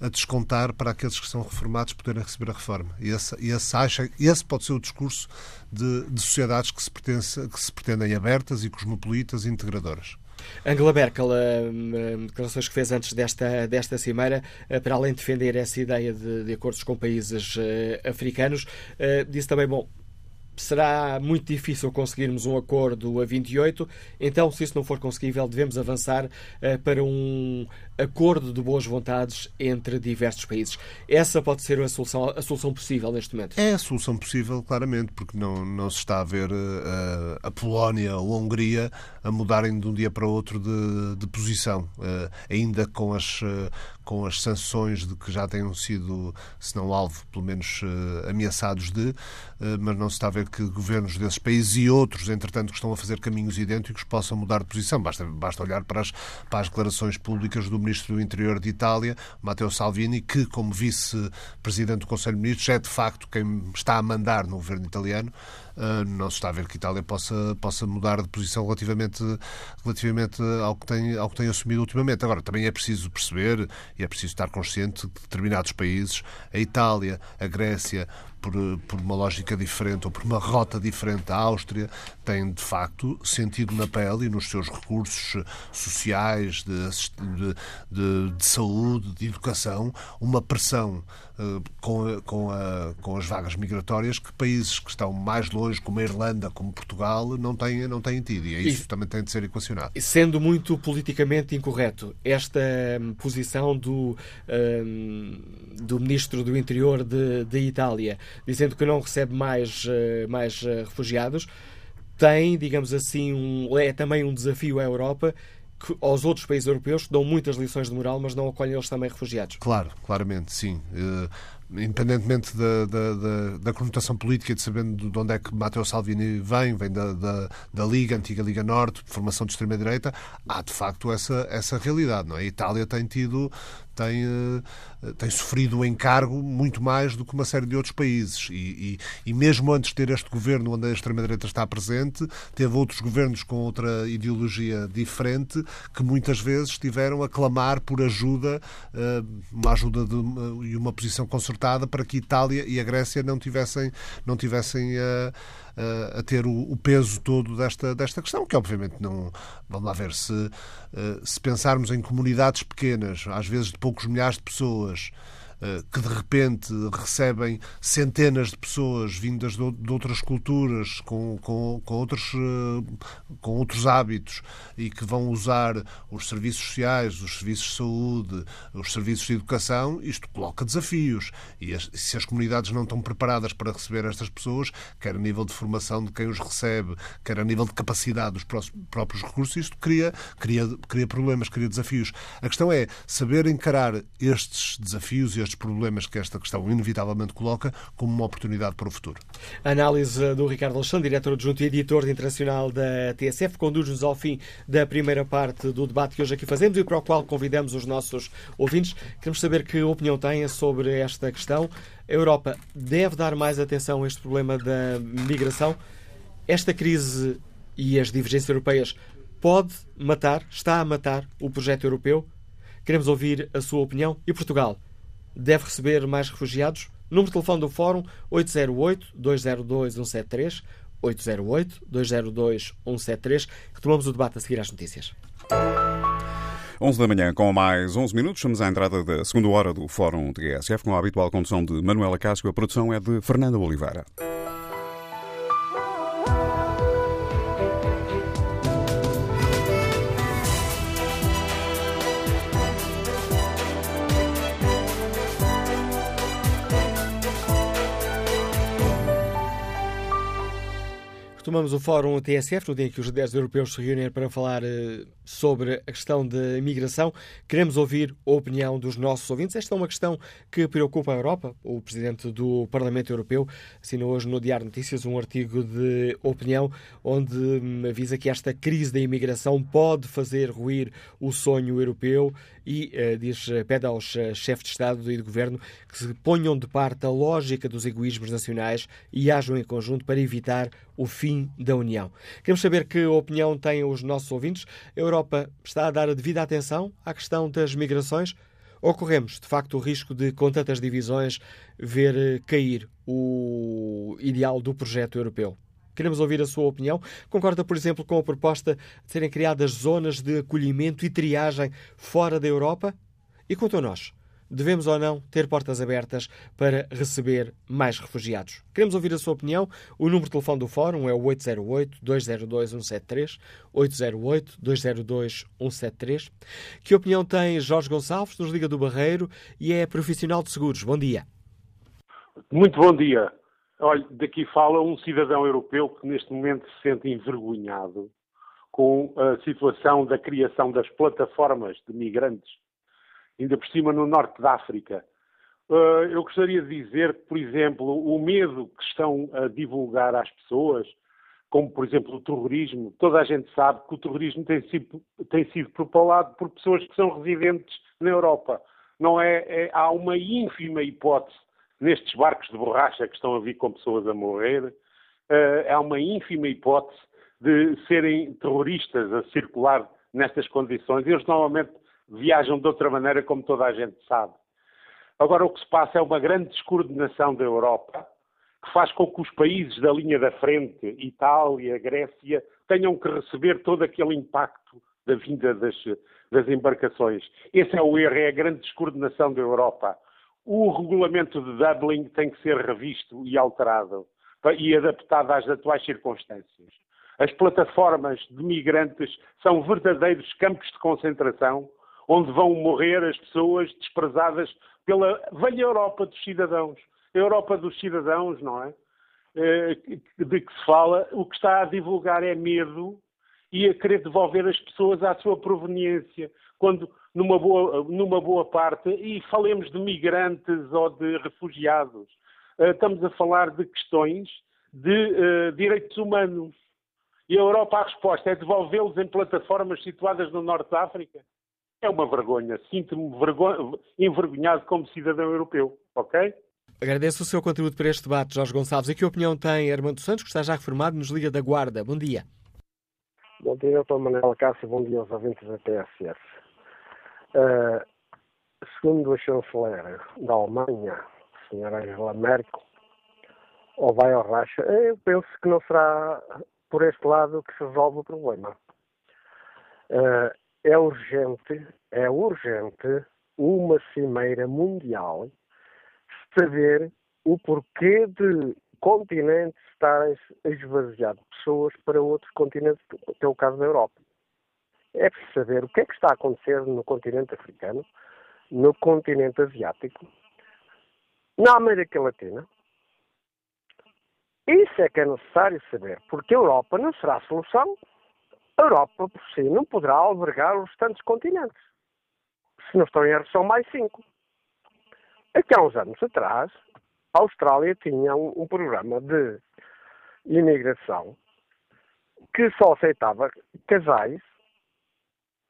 a descontar para aqueles que são reformados poderem receber a reforma. E esse, esse, acha, esse pode ser o discurso de, de sociedades que se, pertence, que se pretendem abertas e cosmopolitas e integradoras. Angela Merkel, declarações que fez antes desta, desta cimeira, eh, para além de defender essa ideia de, de acordos com países uh, africanos, uh, disse também, bom, será muito difícil conseguirmos um acordo a 28, então, se isso não for conseguível, devemos avançar uh, para um acordo de boas vontades entre diversos países. Essa pode ser a solução, a solução possível neste momento? É a solução possível, claramente, porque não, não se está a ver uh, a Polónia ou a Hungria a mudarem de um dia para outro de, de posição, uh, ainda com as, com as sanções de que já tenham sido, se não alvo, pelo menos ameaçados de, mas não se está a ver que governos desses países e outros, entretanto, que estão a fazer caminhos idênticos, possam mudar de posição. Basta, basta olhar para as, para as declarações públicas do Ministro do Interior de Itália, Matteo Salvini, que, como vice-presidente do Conselho de Ministros, é de facto quem está a mandar no governo italiano. Uh, não se está a ver que a Itália possa, possa mudar de posição relativamente, relativamente ao, que tem, ao que tem assumido ultimamente. Agora, também é preciso perceber e é preciso estar consciente que determinados países, a Itália, a Grécia, por, por uma lógica diferente ou por uma rota diferente da Áustria, têm de facto sentido na pele e nos seus recursos sociais, de, de, de, de saúde, de educação, uma pressão com, com, a, com as vagas migratórias que países que estão mais longe, como a Irlanda, como Portugal, não têm, não têm tido. E é isso que também tem de ser equacionado. Sendo muito politicamente incorreto, esta hum, posição do, um, do Ministro do Interior de, de Itália, dizendo que não recebe mais, uh, mais uh, refugiados, tem, digamos assim, um, é também um desafio à Europa aos outros países europeus que dão muitas lições de moral, mas não acolhem eles também refugiados. Claro, claramente, sim. Independentemente da, da, da, da, conotação política, de sabendo de onde é que Matteo Salvini vem, vem da, da, da Liga, antiga Liga Norte, formação de extrema-direita, há de facto essa, essa realidade. Não é? A Itália tem tido tem, eh, tem sofrido o encargo muito mais do que uma série de outros países. E, e, e mesmo antes de ter este governo onde a extrema-direita está presente, teve outros governos com outra ideologia diferente que muitas vezes tiveram a clamar por ajuda, eh, uma ajuda e uma posição para que Itália e a Grécia não tivessem, não tivessem a a ter o, peso todo desta, desta questão, que obviamente não. Vamos lá ver, se, eh, se pensarmos em comunidades pequenas, às vezes de poucos milhares de pessoas, eh, que de repente recebem centenas de pessoas vindas de outras culturas, com, com, com, outros, eh, com outros hábitos e que vão usar os serviços sociais, os serviços de saúde, os serviços de educação, isto coloca desafios. E as, se as comunidades não estão preparadas para receber estas pessoas, quer a nível de formação de quem os recebe, quer a nível de capacidade dos próprios recursos, isto cria, cria, cria problemas, cria desafios. A questão é saber encarar estes desafios e estes problemas que esta questão inevitavelmente coloca como uma oportunidade para o futuro. A análise do Ricardo Alexandre, diretor adjunto e editor internacional da TSF, conduz-nos ao fim da primeira parte do debate que hoje aqui fazemos e para o qual convidamos os nossos ouvintes. Queremos saber que opinião têm sobre esta questão. A Europa deve dar mais atenção a este problema da migração? Esta crise e as divergências europeias pode matar, está a matar o projeto europeu? Queremos ouvir a sua opinião. E Portugal? Deve receber mais refugiados? Número de telefone do Fórum 808-202-173. 808-202-173. Retomamos o debate a seguir às notícias. 11 da manhã, com mais 11 minutos, estamos à entrada da segunda hora do Fórum TSF, com a habitual condução de Manuela Casco. A produção é de Fernanda Oliveira. Retomamos o Fórum TSF, no dia em que os líderes europeus se reúnem para falar uh, sobre a questão da imigração. Queremos ouvir a opinião dos nossos ouvintes. Esta é uma questão que preocupa a Europa. O Presidente do Parlamento Europeu assinou hoje no Diário Notícias um artigo de opinião onde hum, avisa que esta crise da imigração pode fazer ruir o sonho europeu e uh, diz, pede aos uh, chefes de Estado e de Governo que se ponham de parte a lógica dos egoísmos nacionais e ajam em conjunto para evitar o fim da União. Queremos saber que opinião têm os nossos ouvintes. A Europa está a dar a devida atenção à questão das migrações? Ou corremos, de facto, o risco de, com tantas divisões, ver eh, cair o ideal do projeto europeu? Queremos ouvir a sua opinião. Concorda, por exemplo, com a proposta de serem criadas zonas de acolhimento e triagem fora da Europa? E quanto a nós? Devemos ou não ter portas abertas para receber mais refugiados? Queremos ouvir a sua opinião. O número de telefone do Fórum é o 808-202-173. 808-202-173. Que opinião tem Jorge Gonçalves, nos Liga do Barreiro e é profissional de seguros? Bom dia. Muito bom dia. Olha, daqui fala um cidadão europeu que neste momento se sente envergonhado com a situação da criação das plataformas de migrantes, ainda por cima no norte da África. Uh, eu gostaria de dizer que, por exemplo, o medo que estão a divulgar às pessoas, como por exemplo o terrorismo, toda a gente sabe que o terrorismo tem sido, tem sido propalado por pessoas que são residentes na Europa. Não é, é, há uma ínfima hipótese nestes barcos de borracha que estão a vir com pessoas a morrer, uh, há uma ínfima hipótese de serem terroristas a circular nestas condições. Eles normalmente viajam de outra maneira, como toda a gente sabe. Agora, o que se passa é uma grande descoordenação da Europa, que faz com que os países da linha da frente, Itália, Grécia, tenham que receber todo aquele impacto da vinda das, das embarcações. Esse é o erro, é a grande descoordenação da Europa. O regulamento de Dublin tem que ser revisto e alterado e adaptado às atuais circunstâncias. As plataformas de migrantes são verdadeiros campos de concentração onde vão morrer as pessoas desprezadas pela velha Europa dos cidadãos. A Europa dos cidadãos, não é? Eh, de que se fala, o que está a divulgar é medo e a querer devolver as pessoas à sua proveniência, quando numa boa, numa boa parte, e falemos de migrantes ou de refugiados, eh, estamos a falar de questões de uh, direitos humanos. E a Europa, a resposta é devolvê-los em plataformas situadas no Norte da África? É uma vergonha. Sinto-me envergonhado como cidadão europeu. Ok? Agradeço o seu contributo para este debate, Jorge Gonçalves. E que opinião tem Armando Santos, que está já reformado nos Liga da Guarda? Bom dia. Bom dia, doutor Manuel Cássio. Bom dia aos ouvintes da TSF. Uh, segundo a chanceler da Alemanha, a senhora Angela Merkel, ou vai ao racha, eu penso que não será por este lado que se resolve o problema. Uh, é urgente, é urgente uma cimeira mundial saber o porquê de continentes estarem esvaziados de pessoas para outros continentes, que é o caso da Europa. É preciso saber o que é que está a acontecer no continente africano, no continente asiático, na América Latina, isso é que é necessário saber, porque a Europa não será a solução. A Europa, por si, não poderá albergar os restantes continentes. Se não estão em erro, são mais cinco. Aqui há uns anos atrás, a Austrália tinha um, um programa de imigração que só aceitava casais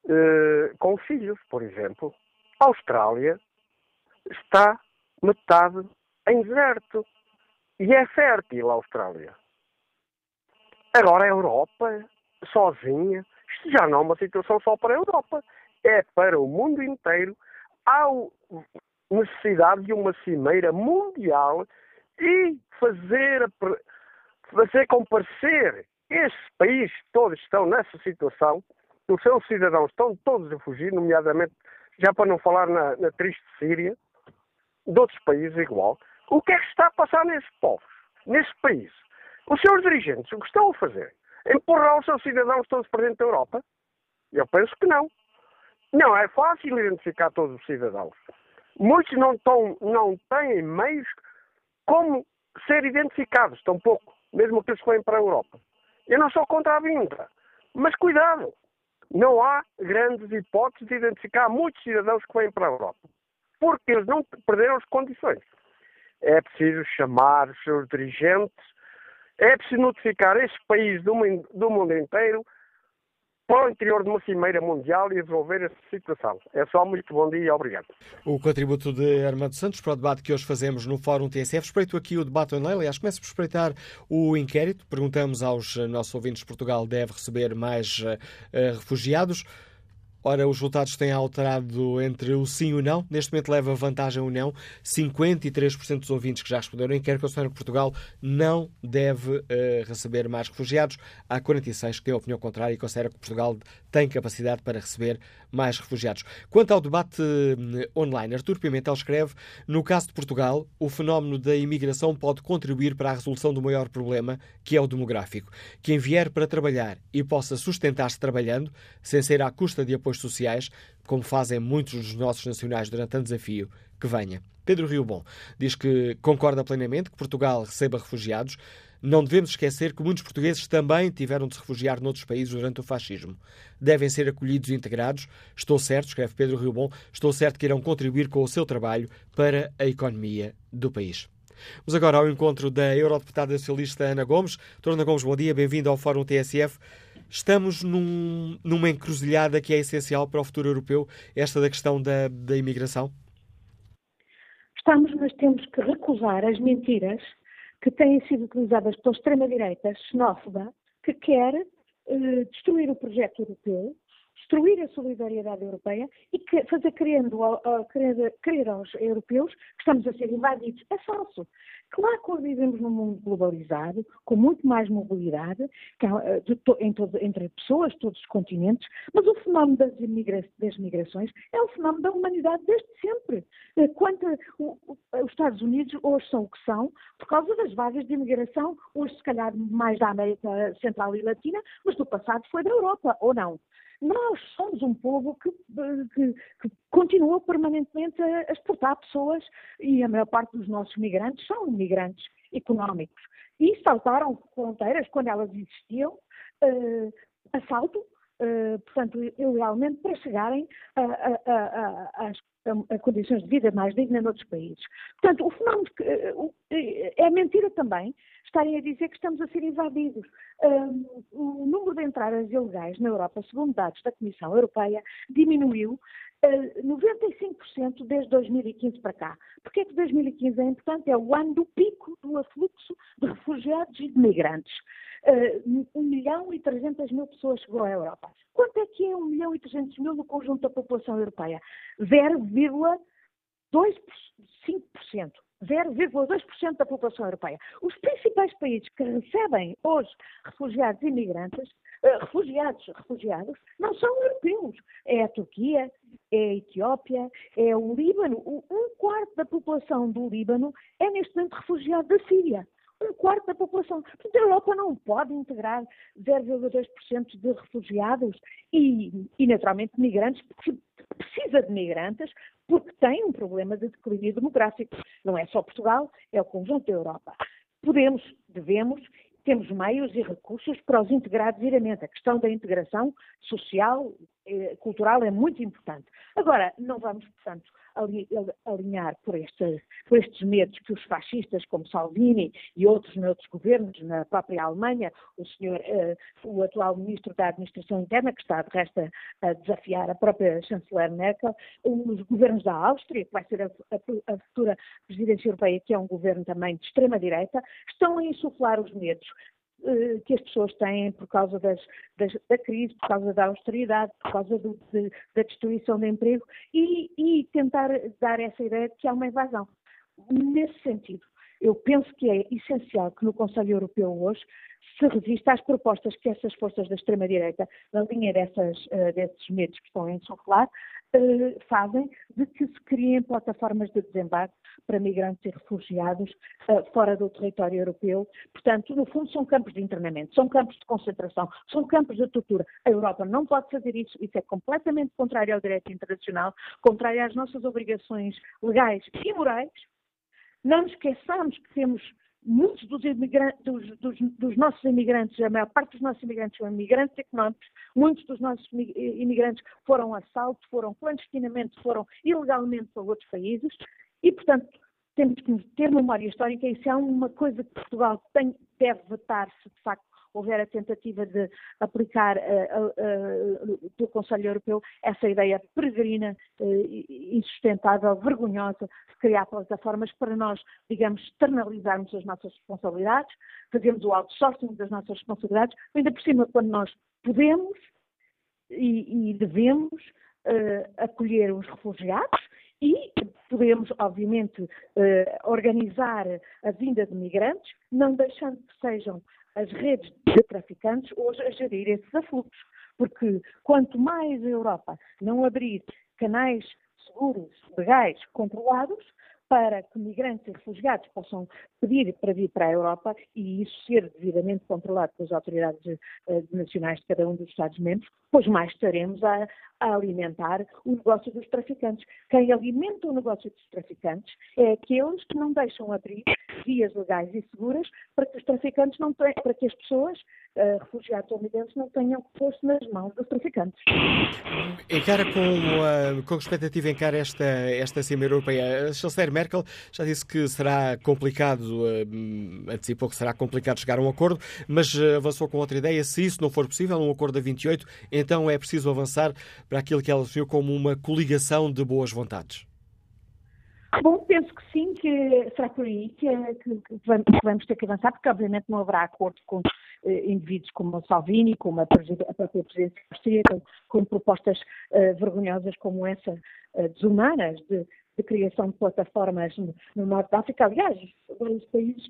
eh, com filhos, por exemplo. A Austrália está metade em deserto. E é fértil a Austrália. Agora a Europa, sozinha, isto já não é uma situação só para a Europa, é para o mundo inteiro. Há necessidade de uma cimeira mundial e fazer, fazer comparecer estes países todos estão nessa situação, os seus cidadãos estão todos a fugir, nomeadamente, já para não falar na, na triste Síria, de outros países igual, o que é que está a passar nesses povos, nesse país? Os seus dirigentes, o que estão a fazer? Empurrar os seus cidadãos todos para dentro da Europa? Eu penso que não. Não é fácil identificar todos os cidadãos. Muitos não, estão, não têm meios como ser identificados, tampouco, mesmo aqueles que vêm para a Europa. Eu não sou contra a vinda, mas cuidado, não há grandes hipóteses de identificar muitos cidadãos que vêm para a Europa, porque eles não perderam as condições é preciso chamar os seus dirigentes, é preciso notificar este país do do mundo inteiro para o interior de uma cimeira mundial e resolver essa situação. É só muito bom dia e obrigado. O contributo de Armando Santos para o debate que hoje fazemos no Fórum TSF. Espreito aqui o debate online. Aliás, começo por espreitar o inquérito. Perguntamos aos nossos ouvintes: Portugal deve receber mais uh, refugiados? Ora, os resultados têm alterado entre o sim e o não. Neste momento leva vantagem o não. 53% dos ouvintes que já responderam quer consideram que Portugal não deve uh, receber mais refugiados. Há 46 que têm a opinião contrária e consideram que Portugal tem capacidade para receber mais refugiados. Quanto ao debate uh, online, Artur Pimentel escreve: no caso de Portugal, o fenómeno da imigração pode contribuir para a resolução do maior problema, que é o demográfico. Quem vier para trabalhar e possa sustentar-se trabalhando, sem ser à custa de apoios sociais, como fazem muitos dos nossos nacionais durante o desafio, que venha. Pedro Rio Bom diz que concorda plenamente que Portugal receba refugiados. Não devemos esquecer que muitos portugueses também tiveram de se refugiar noutros países durante o fascismo. Devem ser acolhidos e integrados. Estou certo, escreve Pedro Rio Bom, estou certo que irão contribuir com o seu trabalho para a economia do país. Vamos agora ao encontro da Eurodeputada Socialista Ana Gomes. Doutora Ana Gomes, bom dia, bem-vindo ao Fórum TSF. Estamos num, numa encruzilhada que é essencial para o futuro europeu, esta da questão da, da imigração? Estamos, mas temos que recusar as mentiras que têm sido utilizadas pela extrema-direita xenófoba, que quer eh, destruir o projeto europeu, destruir a solidariedade europeia e que, fazer crer aos europeus que estamos a ser invadidos. É falso. Claro que vivemos num mundo globalizado, com muito mais mobilidade eh, entre pessoas de todos os continentes, mas o fenómeno das, imigra das migrações é um fenómeno da humanidade desde sempre. Eh, quanto os Estados Unidos hoje são o que são, por causa das vagas de imigração, hoje se calhar mais da América Central e Latina, mas do passado foi da Europa, ou não? Nós somos um povo que, que, que, continua permanentemente a exportar pessoas e a maior parte dos nossos migrantes são migrantes económicos. E saltaram fronteiras quando elas existiam, uh, assalto, uh, portanto, ilegalmente, para chegarem a, condições de vida mais dignas noutros países. Portanto, o fenómeno uh, é mentira também estarem a dizer que estamos a ser invadidos. Um, o número de entradas ilegais na Europa, segundo dados da Comissão Europeia, diminuiu uh, 95% desde 2015 para cá. Porquê é que 2015 é importante? É o ano do pico do afluxo de refugiados e de migrantes. Uh, 1 milhão e 300 mil pessoas chegou à Europa. Quanto é que é 1 milhão e 300 mil no conjunto da população europeia? 0,25%. 0,2% da população europeia. Os principais países que recebem hoje refugiados e imigrantes, uh, refugiados, refugiados, não são europeus. É a Turquia, é a Etiópia, é o Líbano. Um quarto da população do Líbano é neste momento refugiado da Síria um quarto da população. Portanto, a Europa não pode integrar 0,2% de refugiados e, e, naturalmente, migrantes, porque precisa de migrantes, porque tem um problema de declínio demográfico. Não é só Portugal, é o conjunto da Europa. Podemos, devemos, temos meios e recursos para os integrar devidamente. A questão da integração social, eh, cultural é muito importante. Agora, não vamos, portanto, alinhar por, este, por estes medos que os fascistas, como Salvini e outros noutros governos, na própria Alemanha, o senhor, uh, o atual ministro da Administração Interna, que está de resto a desafiar a própria chanceler Merkel, os governos da Áustria, que vai ser a, a, a futura presidência europeia, que é um governo também de extrema-direita, estão a insuflar os medos eh, que as pessoas têm por causa das, das, da crise, por causa da austeridade, por causa do, de, da destruição de emprego e, e tentar dar essa ideia de que há uma evasão. Nesse sentido, eu penso que é essencial que no Conselho Europeu hoje se resista às propostas que essas forças da extrema-direita, na linha dessas, uh, desses medos que estão a insuflar, uh, fazem de que se criem plataformas de desembarque para migrantes e refugiados uh, fora do território europeu. Portanto, no fundo, são campos de internamento, são campos de concentração, são campos de tortura. A Europa não pode fazer isso, isso é completamente contrário ao direito internacional, contrário às nossas obrigações legais e morais. Não nos esqueçamos que temos muitos dos, dos, dos, dos, nossos imigrantes, a maior parte dos nossos imigrantes são imigrantes económicos, muitos dos nossos imigrantes foram assalto, foram clandestinamente, foram ilegalmente para outros países e, portanto, temos que ter memória histórica e isso é uma coisa que Portugal tem, deve vetar se de facto houver a tentativa de aplicar uh, do Conselho Europeu essa ideia peregrina, insustentável, vergonhosa de criar plataformas para nós, digamos, externalizarmos as nossas responsabilidades, fazermos o outsourcing das nossas responsabilidades, ainda por cima quando nós podemos e, e devemos uh, acolher os refugiados e podemos, obviamente, organizar a vinda de migrantes, não deixando que sejam as redes de traficantes hoje a gerir esses afluxos. Porque quanto mais a Europa não abrir canais seguros, legais, controlados, para que migrantes e refugiados possam pedir para vir para a Europa e isso ser devidamente controlado pelas autoridades uh, nacionais de cada um dos Estados-membros, pois mais estaremos a, a, alimentar o negócio dos traficantes. Quem alimenta o negócio dos traficantes é aqueles que não deixam abrir vias legais e seguras para que os traficantes não tenham, para que as pessoas, uh, refugiados ou migrantes, não tenham pôr-se nas mãos dos traficantes. Encara com, uh, com expectativa encara esta, esta Cimeira Europeia. A chanceler Merkel já disse que será complicado, uh, antecipou que será complicado chegar a um acordo, mas avançou com outra ideia. Se isso não for possível, um acordo a 28, então é preciso avançar para aquilo que ela viu como uma coligação de boas vontades. Bom, penso que sim, que será por aí que, que, que, vamos, ter que avançar, porque obviamente não haverá acordo com eh, indivíduos como o Salvini, como a, a própria presidência austríaca, com, com propostas uh, vergonhosas como essa, uh, desumanas, de, de, criação de plataformas no, no Norte da África. Aliás, vários países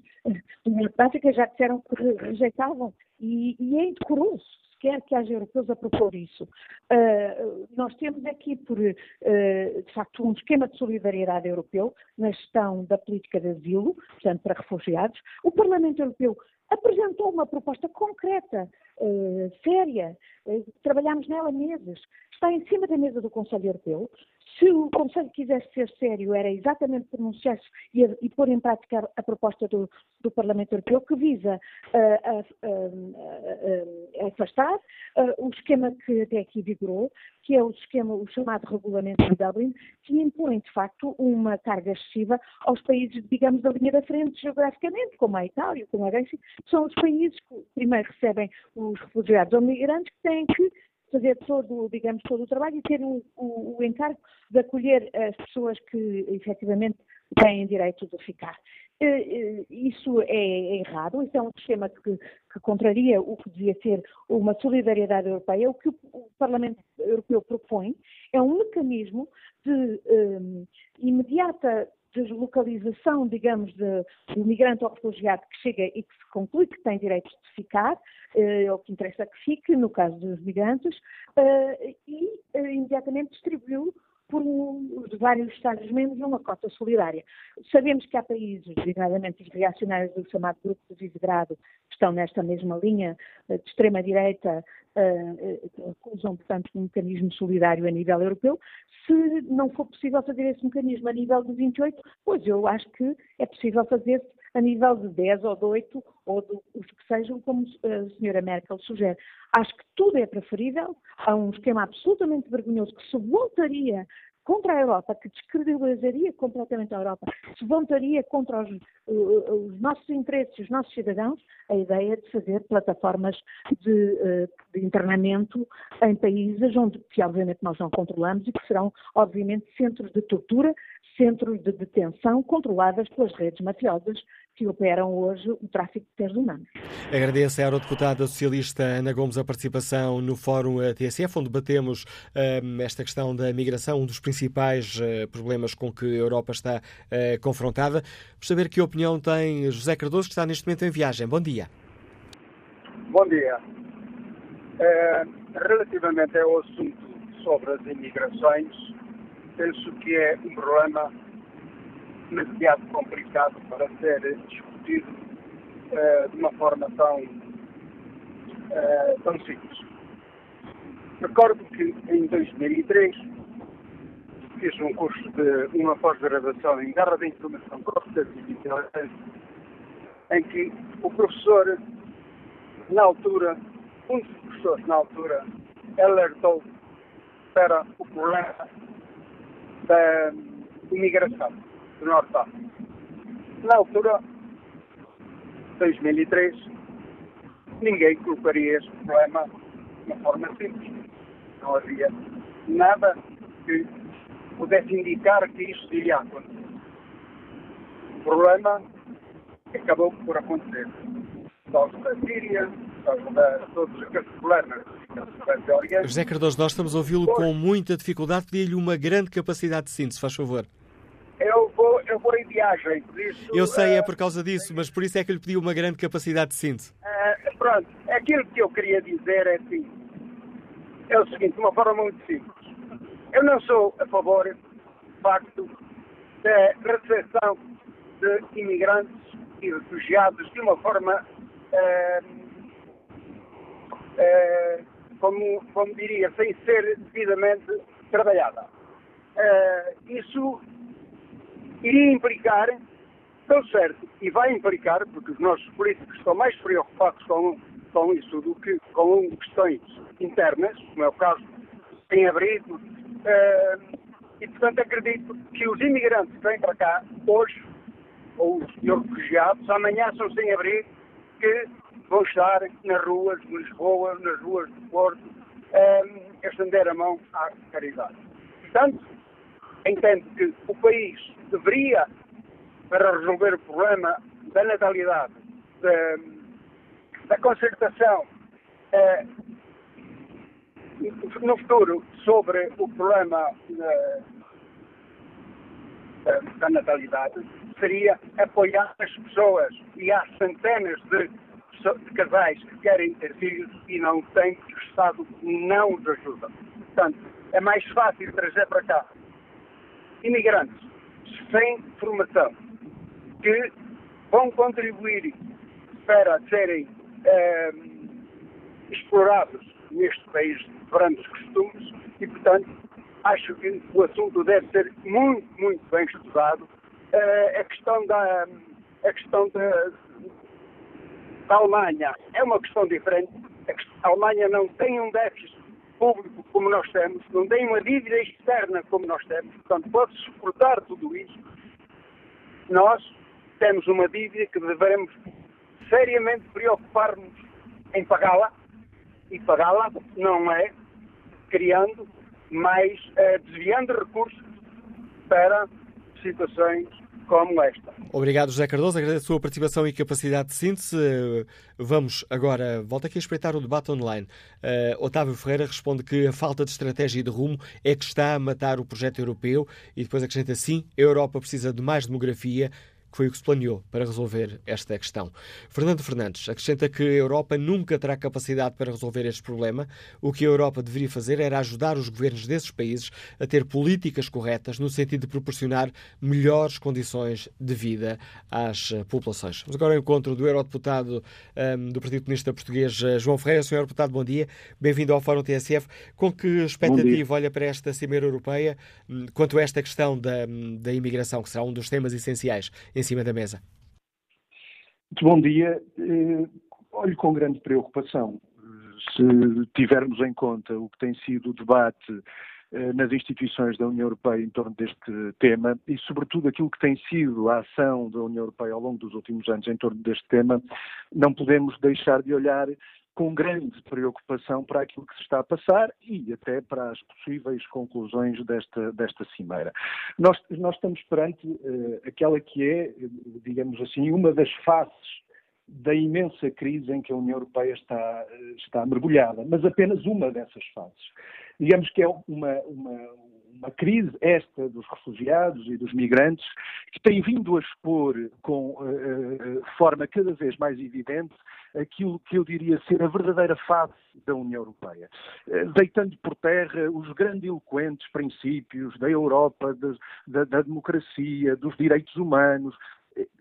do Norte da África já disseram que rejeitavam, e, e é indecoroso quer que haja europeus a propor isso. Uh, nós temos aqui, por, uh, de facto, um esquema de solidariedade europeu na gestão da política de asilo, portanto, para refugiados. O Parlamento Europeu apresentou uma proposta concreta, uh, séria, trabalhámos nela meses, está em cima da mesa do Conselho Europeu, se o Conselho quisesse ser sério, era exatamente pronunciar-se e, e, pôr em prática a, proposta do, do, Parlamento Europeu, que visa uh, afastar uh, o esquema que até aqui vigorou, que é o esquema, o chamado regulamento de Dublin, que impõe, de facto, uma carga excessiva aos países, digamos, da linha da frente geograficamente, como a Itália, como a Grécia, que são os países que primeiro recebem os refugiados ou migrantes que têm que fazer todo, digamos, todo o trabalho e ter o, o, o encargo de acolher as pessoas que efetivamente têm direito de ficar. Eh, eh, isso é errado, isso é um sistema que, que, contraria o que devia ser uma solidariedade europeia. O que o Parlamento Europeu propõe é um mecanismo de um, eh, imediata deslocalização, digamos, de, do migrante ou refugiado que chega e que se conclui que tem direito de ficar, eh, ou que interessa que fique, no caso dos migrantes, eh, e eh, imediatamente distribuiu por os vários Estados-membros numa cota solidária. Sabemos que há países, designadamente os reacionários do chamado Grupo de Visegrado, que estão nesta mesma linha de extrema-direita, acusam, portanto, um mecanismo solidário a nível europeu. Se não for possível fazer esse mecanismo a nível de 28, pois eu acho que é possível fazer-se a nível de 10 ou de 8 ou os que sejam, como a senhora Merkel sugere. Acho que tudo é preferível a um esquema absolutamente vergonhoso que se voltaria contra a Europa, que descredibilizaria completamente a Europa, se voltaria contra os, os, nossos interesses, os nossos cidadãos, a ideia de fazer plataformas de, eh, de internamento em países onde, que obviamente nós não controlamos e que serão, obviamente, centros de tortura, centros de detenção controladas pelas redes mafiosas que operam hoje o tráfico de seres humanos. Agradeço à Eurodeputada Socialista Ana Gomes a participação no Fórum TSF, onde debatemos um, esta questão da migração, um dos principais uh, problemas com que a Europa está uh, confrontada. Vamos saber que opinião tem José Cardoso, que está neste momento em viagem. Bom dia. Bom dia. É, relativamente ao assunto sobre as imigrações, penso que é um problema demasiado complicado para ser discutido uh, de uma forma tão, uh, tão simples. Recordo que em 2003 fiz um curso de uma pós-graduação em Guerra de Informação Processos e Inteligência, em que o professor, na altura, um dos professores na altura, alertou para o problema da imigração do Norte África. Na altura, 2003, ninguém colocaria este problema de uma forma simples. Não havia nada que pudesse indicar que isto iria acontecer. O problema acabou por acontecer. Os da Síria, todos problemas José Cardoso, nós estamos a ouvi-lo com muita dificuldade. Pedi-lhe uma grande capacidade de síntese, faz favor. Eu vou, eu vou em viagem, por isso... Eu sei, é por causa disso, mas por isso é que lhe pedi uma grande capacidade de síntese. Uh, pronto, aquilo que eu queria dizer é assim, é o seguinte, de uma forma muito simples. Eu não sou a favor, de facto, da recepção de imigrantes e refugiados de uma forma, uh, uh, como, como diria, sem ser devidamente trabalhada. isso iria implicar, tão certo, e vai implicar, porque os nossos políticos estão mais preocupados com, com isso do que com questões internas, como é o caso em abrigo, uh, e portanto acredito que os imigrantes que vêm para cá, hoje, ou os refugiados, amanhã são sem abrigo, que vão estar nas ruas de Lisboa, nas ruas do Porto, uh, a estender a mão à caridade. Portanto, entendo que o país deveria, para resolver o problema da natalidade, da, da concertação eh, no futuro sobre o problema da natalidade, seria apoiar as pessoas e há centenas de, de casais que querem ter filhos e não têm, que o Estado não os ajuda. Portanto, é mais fácil trazer para cá imigrantes sem formação que vão contribuir para serem eh, explorados neste país de grandes costumes e, portanto, acho que o assunto deve ser muito, muito bem estudado. Uh, a questão da a questão da, da Alemanha é uma questão diferente. A Alemanha não tem um déficit público como nós temos, não tem uma dívida externa como nós temos, portanto pode suportar tudo isso. Nós temos uma dívida que devemos seriamente preocupar-nos em pagá-la e pagá-la não é criando mais, eh, desviando recursos para situações como esta. Obrigado, José Cardoso. Agradeço a sua participação e capacidade de síntese. Vamos agora, volto aqui a espreitar o debate online. Uh, Otávio Ferreira responde que a falta de estratégia e de rumo é que está a matar o projeto europeu e depois acrescenta sim, a Europa precisa de mais demografia, que foi o que se planeou para resolver esta questão. Fernando Fernandes acrescenta que a Europa nunca terá capacidade para resolver este problema. O que a Europa deveria fazer era ajudar os governos desses países a ter políticas corretas no sentido de proporcionar melhores condições de vida às eh, populações. Vamos agora ao encontro do eurodeputado um, ehm, do Partido Comunista Português, eh, João Ferreira. Senhor deputado, bom dia. Bem-vindo ao Fórum TSF. Com que expectativa olha para esta Cimeira Europeia hum, quanto a esta questão da, hum, da imigração, que será um dos temas essenciais em cima da mesa? Muito bom dia. Eh, olho com grande preocupação. Se tivermos em conta o que tem sido o debate eh, nas instituições da União Europeia em torno deste tema e, sobretudo, aquilo que tem sido a ação da União Europeia ao longo dos últimos anos em torno deste tema, não podemos deixar de olhar com grande preocupação para aquilo que se está a passar e até para as possíveis conclusões desta, desta cimeira. Nós, nós estamos perante uh, aquela que é, digamos assim, uma das faces da imensa crise em que a União Europeia está, está mergulhada, mas apenas uma dessas fases. Digamos que é uma, uma, uma crise, esta dos refugiados e dos migrantes, que tem vindo a expor com uh, forma cada vez mais evidente aquilo que eu diria ser a verdadeira face da União Europeia, uh, deitando por terra os grandiloquentes princípios da Europa, de, da, da democracia, dos direitos humanos,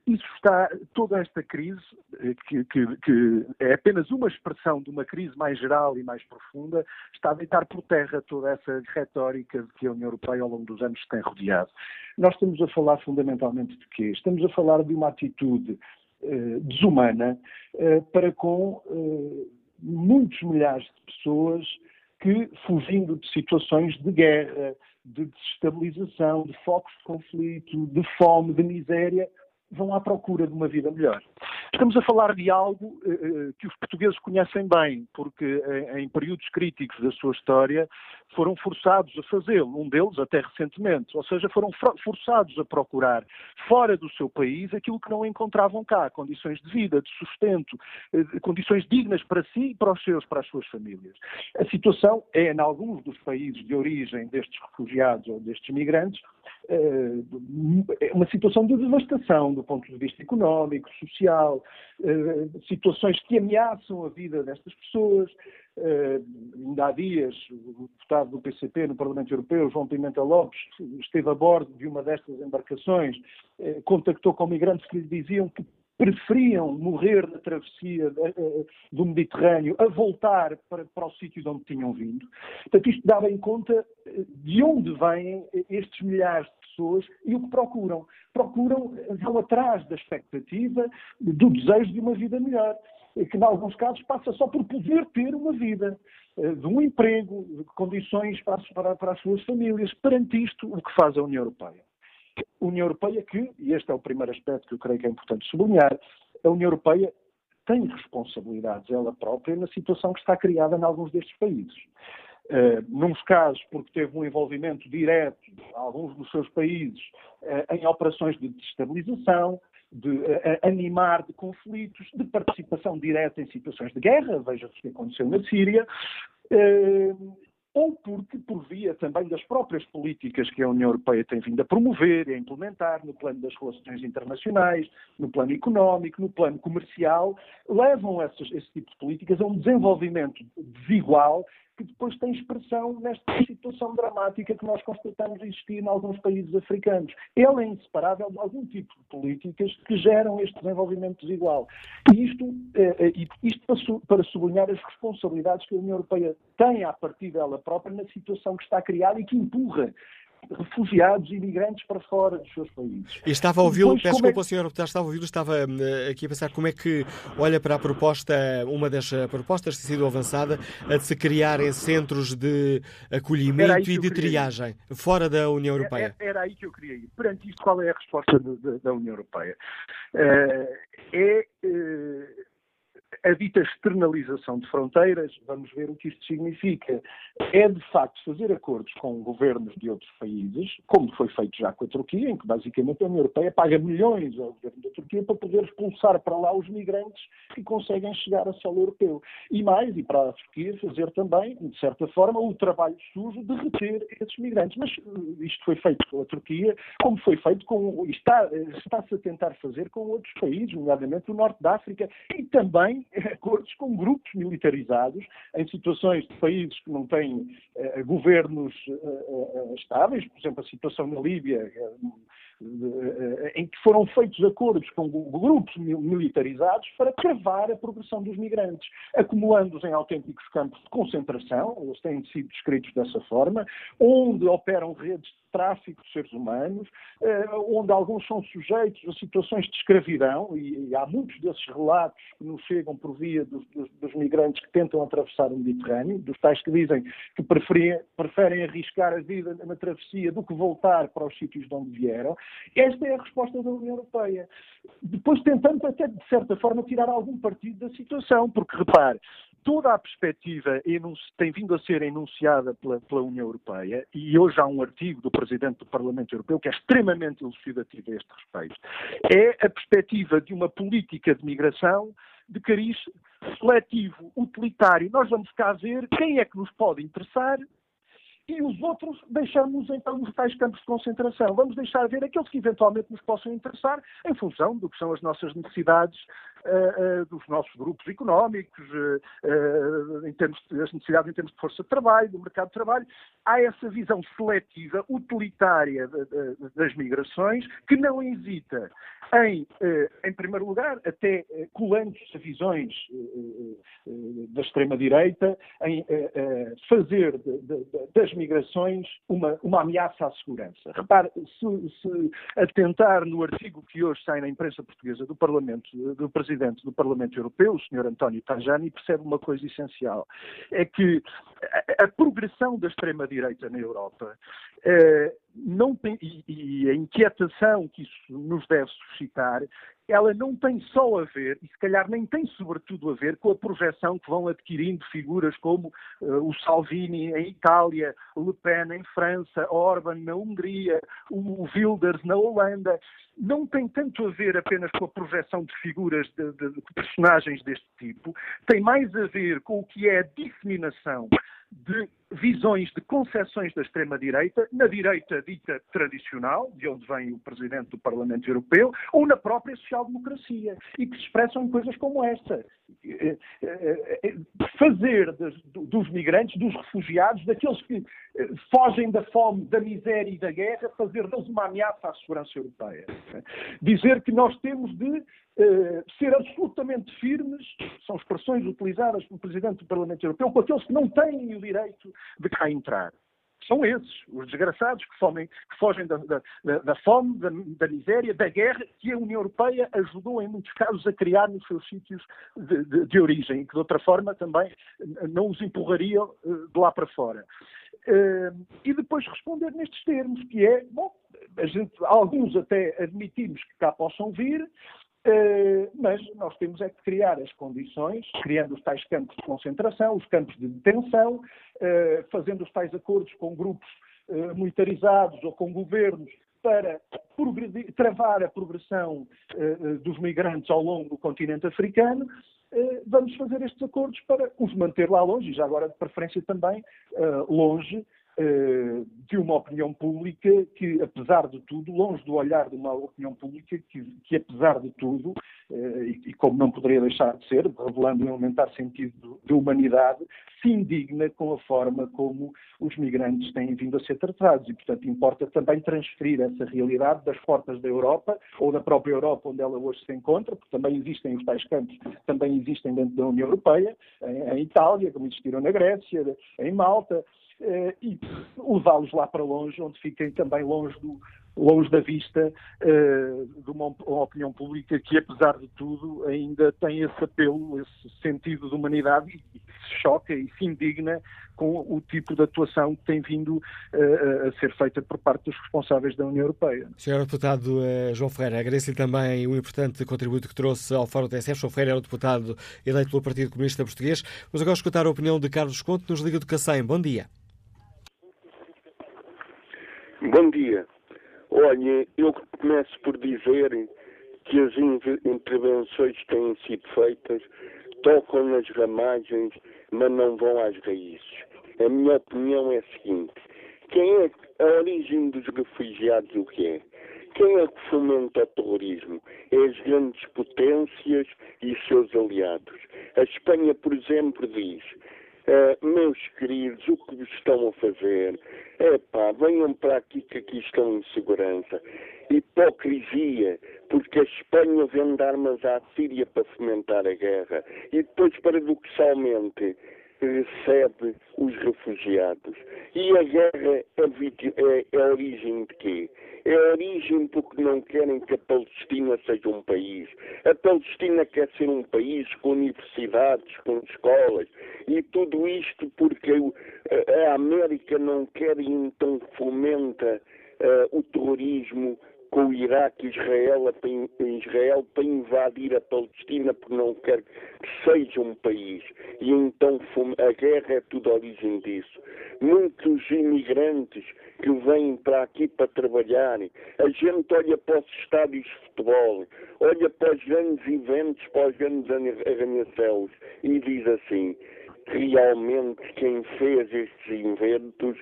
isso está, toda esta crise, eh, que, que, que, é apenas uma expressão de uma crise mais geral e mais profunda, está a deitar por terra toda essa retórica de que a União Europeia ao longo dos anos tem rodeado. Nós estamos a falar fundamentalmente de quê? Estamos a falar de uma atitude eh, desumana eh, para com eh, muitos milhares de pessoas que, fugindo de situações de guerra, de desestabilização, de focos de conflito, de fome, de miséria, vão à procura de uma vida melhor. Estamos a falar de algo uh, que os portugueses conhecem bem, porque em, em, períodos críticos da sua história foram forçados a fazê-lo, um deles até recentemente, ou seja, foram forçados a procurar fora do seu país aquilo que não encontravam cá, condições de vida, de sustento, condições dignas para si e para os seus, para as suas famílias. A situação é, em alguns dos países de origem destes refugiados ou destes migrantes, uma situação de devastação do ponto de vista económico, social, eh, situações que ameaçam a vida destas pessoas. Eh, ainda há dias, o deputado do PCP no Parlamento Europeu, João Pimenta Lopes, esteve a bordo de uma destas embarcações, eh, contactou com migrantes que lhe diziam que preferiam morrer na travessia do Mediterrâneo a voltar para, para o sítio de onde tinham vindo. Portanto, isto dava em conta de onde vêm estes milhares de pessoas e o que procuram. Procuram, vão atrás da expectativa, do desejo de uma vida melhor, que, em alguns casos, passa só por poder ter uma vida, eh, de um emprego, de condições para, para, para as suas famílias. Perante isto, o que faz a União Europeia? União Europeia que, e este é o primeiro aspecto que eu creio que é importante sublinhar, a União Europeia tem responsabilidades ela própria na situação que está criada em alguns destes países. Uh, nos casos, porque teve um envolvimento direto, alguns dos seus países, uh, em operações de destabilização, de uh, animar de conflitos, de participação direta em situações de guerra, veja-se o que aconteceu na Síria, ou porque, por via também das próprias políticas que a União Europeia tem vindo a promover e a implementar no plano das relações internacionais, no plano económico, no plano comercial, levam essas, esse tipo de políticas a um desenvolvimento desigual que depois tem expressão nesta situação dramática que nós constatamos existir em alguns países africanos. Ele é inseparável de algum tipo de políticas que geram este desenvolvimento desigual. E isto, é, isto para sublinhar as responsabilidades que a União Europeia tem a partir dela própria na situação que está criada e que empurra refugiados e imigrantes para fora dos seus países. E estava a ouvi-lo, peço desculpa, é... o senhor estava a ouvi-lo, estava eh, aqui a pensar como é que olha para a proposta, uma das eh, propostas que tem sido avançada, a de se criarem centros de acolhimento e de triagem fora da União Europeia. Era, era, aí que eu queria ir. Perante isto, qual é a resposta de, de, da União Europeia? Uh, é. Uh, a dita externalização de fronteiras, vamos ver o que isto significa. É, de facto, fazer acordos com governos de outros países, como foi feito já com a Turquia, em que basicamente a União Europeia paga milhões ao governo da Turquia para poder expulsar para lá os migrantes que conseguem chegar a solo europeu. E mais, e para a Turquia fazer também, de certa forma, o trabalho sujo de reter esses migrantes. Mas eh, isto foi feito com a Turquia, como foi feito com. está, está-se a tentar fazer com outros países, nomeadamente o Norte da África, e também acordos com grupos militarizados em situações de países que não têm uh, governos uh, estáveis, por exemplo, a situação na Líbia, em que foram feitos acordos com grupos militarizados para travar a progressão dos migrantes, acumulando-os em autênticos campos de concentração, eles têm sido descritos dessa forma, onde operam redes de tráfico de seres humanos, onde alguns são sujeitos a situações de escravidão, e, há muitos desses relatos que nos chegam por via dos, dos, dos, migrantes que tentam atravessar o Mediterrâneo, dos tais que dizem que preferem, preferem arriscar a vida na travessia do que voltar para os sítios de onde vieram. Esta é a resposta da União Europeia. Depois tentando até, de certa forma, tirar algum partido da situação, porque, repare, toda a perspectiva tem vindo a ser enunciada pela, pela, União Europeia, e hoje há um artigo do Presidente do Parlamento Europeu que é extremamente elucidativo a este respeito, é a perspectiva de uma política de migração de cariz seletivo, utilitário. Nós vamos cá ver quem é que nos pode interessar e os outros deixamos então nos tais campos de concentração. Vamos deixar ver aqueles que eventualmente nos possam interessar em função do que são as nossas necessidades dos nossos grupos económicos, uh, em termos de, as necessidades em termos de força de trabalho, do mercado de trabalho. Há essa visão seletiva, utilitária das migrações, que não hesita em, em primeiro lugar, até colando-se a visões da extrema-direita, em fazer das migrações uma, uma ameaça à segurança. Repare, se, se atentar no artigo que hoje sai na imprensa portuguesa do Parlamento, do Presidente do Parlamento Europeu, o Sr. António Tajani, percebe uma coisa essencial. É que a, a progressão da extrema-direita na Europa eh, não tem, e, e, a inquietação que isso nos deve suscitar ela não tem só a ver, e se calhar nem tem sobretudo a ver, com a projeção que vão adquirindo figuras como uh, o Salvini em Itália, Le Pen em França, Orban na Hungria, o Wilders na Holanda. Não tem tanto a ver apenas com a projeção de figuras, de, de, de personagens deste tipo, tem mais a ver com o que é a disseminação de visões de concepções da extrema-direita, na direita dita tradicional, de onde vem o Presidente do Parlamento Europeu, ou na própria social-democracia, e que se expressam em coisas como esta. Eh, eh, eh, fazer dos migrantes, dos refugiados, daqueles que fogem da fome, da miséria e da guerra, fazer deles uma ameaça à segurança europeia. Dizer que nós temos de ser absolutamente firmes, são expressões utilizadas pelo Presidente do Parlamento Europeu, com aqueles que não têm o direito de cá entrar. São esses, os desgraçados que, que fogem da, da, da fome, da, da, miséria, da guerra, que a União Europeia ajudou, em muitos casos, a criar nos seus sítios de, de, de origem, que, de outra forma, também não os empurraria eh, de lá para fora. Uh, e depois responder nestes termos, que é, bom, gente, alguns até admitimos que cá possam vir, mas nós temos é que criar as condições, criando os tais campos de concentração, os campos de detenção, uh, fazendo os tais acordos com grupos uh, militarizados ou com governos para travar a progressão dos migrantes ao longo do continente africano, vamos fazer estes acordos para os manter lá longe e já agora de preferência também longe eh, de uma opinião pública que, apesar de tudo, longe do olhar de uma opinião pública que, que apesar de tudo, eh, e, e, como não poderia deixar de ser, revelando um elementar sentido de humanidade, se indigna com a forma como os migrantes têm vindo a ser tratados. E, portanto, importa também transferir essa realidade das portas da Europa, ou da própria Europa, onde ela hoje se encontra, porque também existem os tais campos, também existem dentro da União Europeia, em, em Itália, como existiram na Grécia, em Malta, eh, e levá-los lá para longe, onde fiquem também longe, do, longe da vista uh, de uma, uma, opinião pública que, apesar de tudo, ainda tem esse apelo, esse sentido de humanidade e, se choca e se indigna com o tipo de atuação que tem vindo uh, a ser feita por parte dos responsáveis da União Europeia. Senhor Deputado uh, João Ferreira, agradeço-lhe também o importante contributo que trouxe ao Fórum TSF. João Ferreira é o deputado eleito pelo Partido Comunista Português. Vamos agora escutar a opinião de Carlos Conte, nos Liga do Cacém. Bom dia. Bom dia. Olha, eu começo por dizer que as intervenções que têm sido feitas tocam nas ramagens, mas não vão às raízes. A minha opinião é a seguinte: quem é a origem dos refugiados o que é? Quem é que fomenta o terrorismo? É as grandes potências e seus aliados. A Espanha, por exemplo, diz Uh, meus queridos, o que estão a fazer? É pá, venham para aqui que aqui estão em segurança. Hipocrisia, porque a Espanha vende armas à Síria para fomentar a guerra e depois, paradoxalmente, recebe os refugiados. E a guerra é, é, é a origem de quê? É a origem porque não querem que a Palestina seja um país. A Palestina quer ser um país com universidades, com escolas, e tudo isto porque a América não quer e então fomenta uh, o terrorismo com o Iraque e Israel, Israel para invadir a Palestina porque não quer que seja um país. E então a guerra é tudo a origem disso. Muitos imigrantes que vêm para aqui para trabalhar, a gente olha para os estádios de futebol, olha para os grandes eventos, para os grandes arranha-céus e diz assim, realmente quem fez estes inventos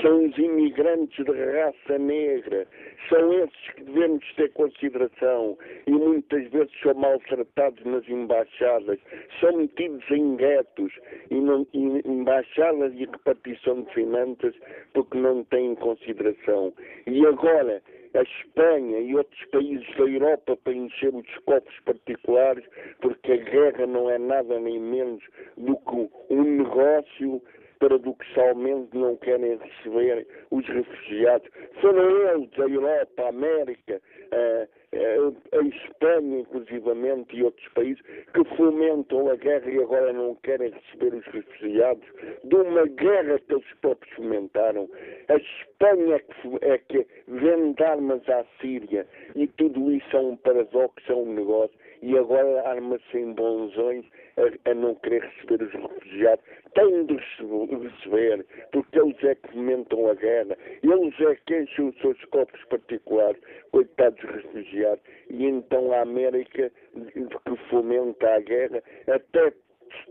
são os imigrantes de raça negra. São esses que devemos ter consideração e muitas vezes são maltratados nas embaixadas, são metidos em guetos e não, em embaixadas e repartição de finanças porque não têm consideração. E agora, a Espanha e outros países da Europa para encher os cofres particulares, porque a guerra não é nada nem menos do que um negócio paradoxalmente não querem receber os refugiados. Foram eles, a Europa, a América, a, a Espanha, inclusivamente, e outros países, que fomentam a guerra e agora não querem receber os refugiados de uma guerra que eles próprios fomentaram. A Espanha é que, é que vende armas à Síria e tudo isso é um paradoxo, é um negócio e agora arma-se em bonzões a, a, não querer receber os refugiados. Tem de receber, porque eles é que fomentam a guerra, eles é que enchem os seus copos particulares, coitados refugiados, e então a América, que fomenta a guerra, até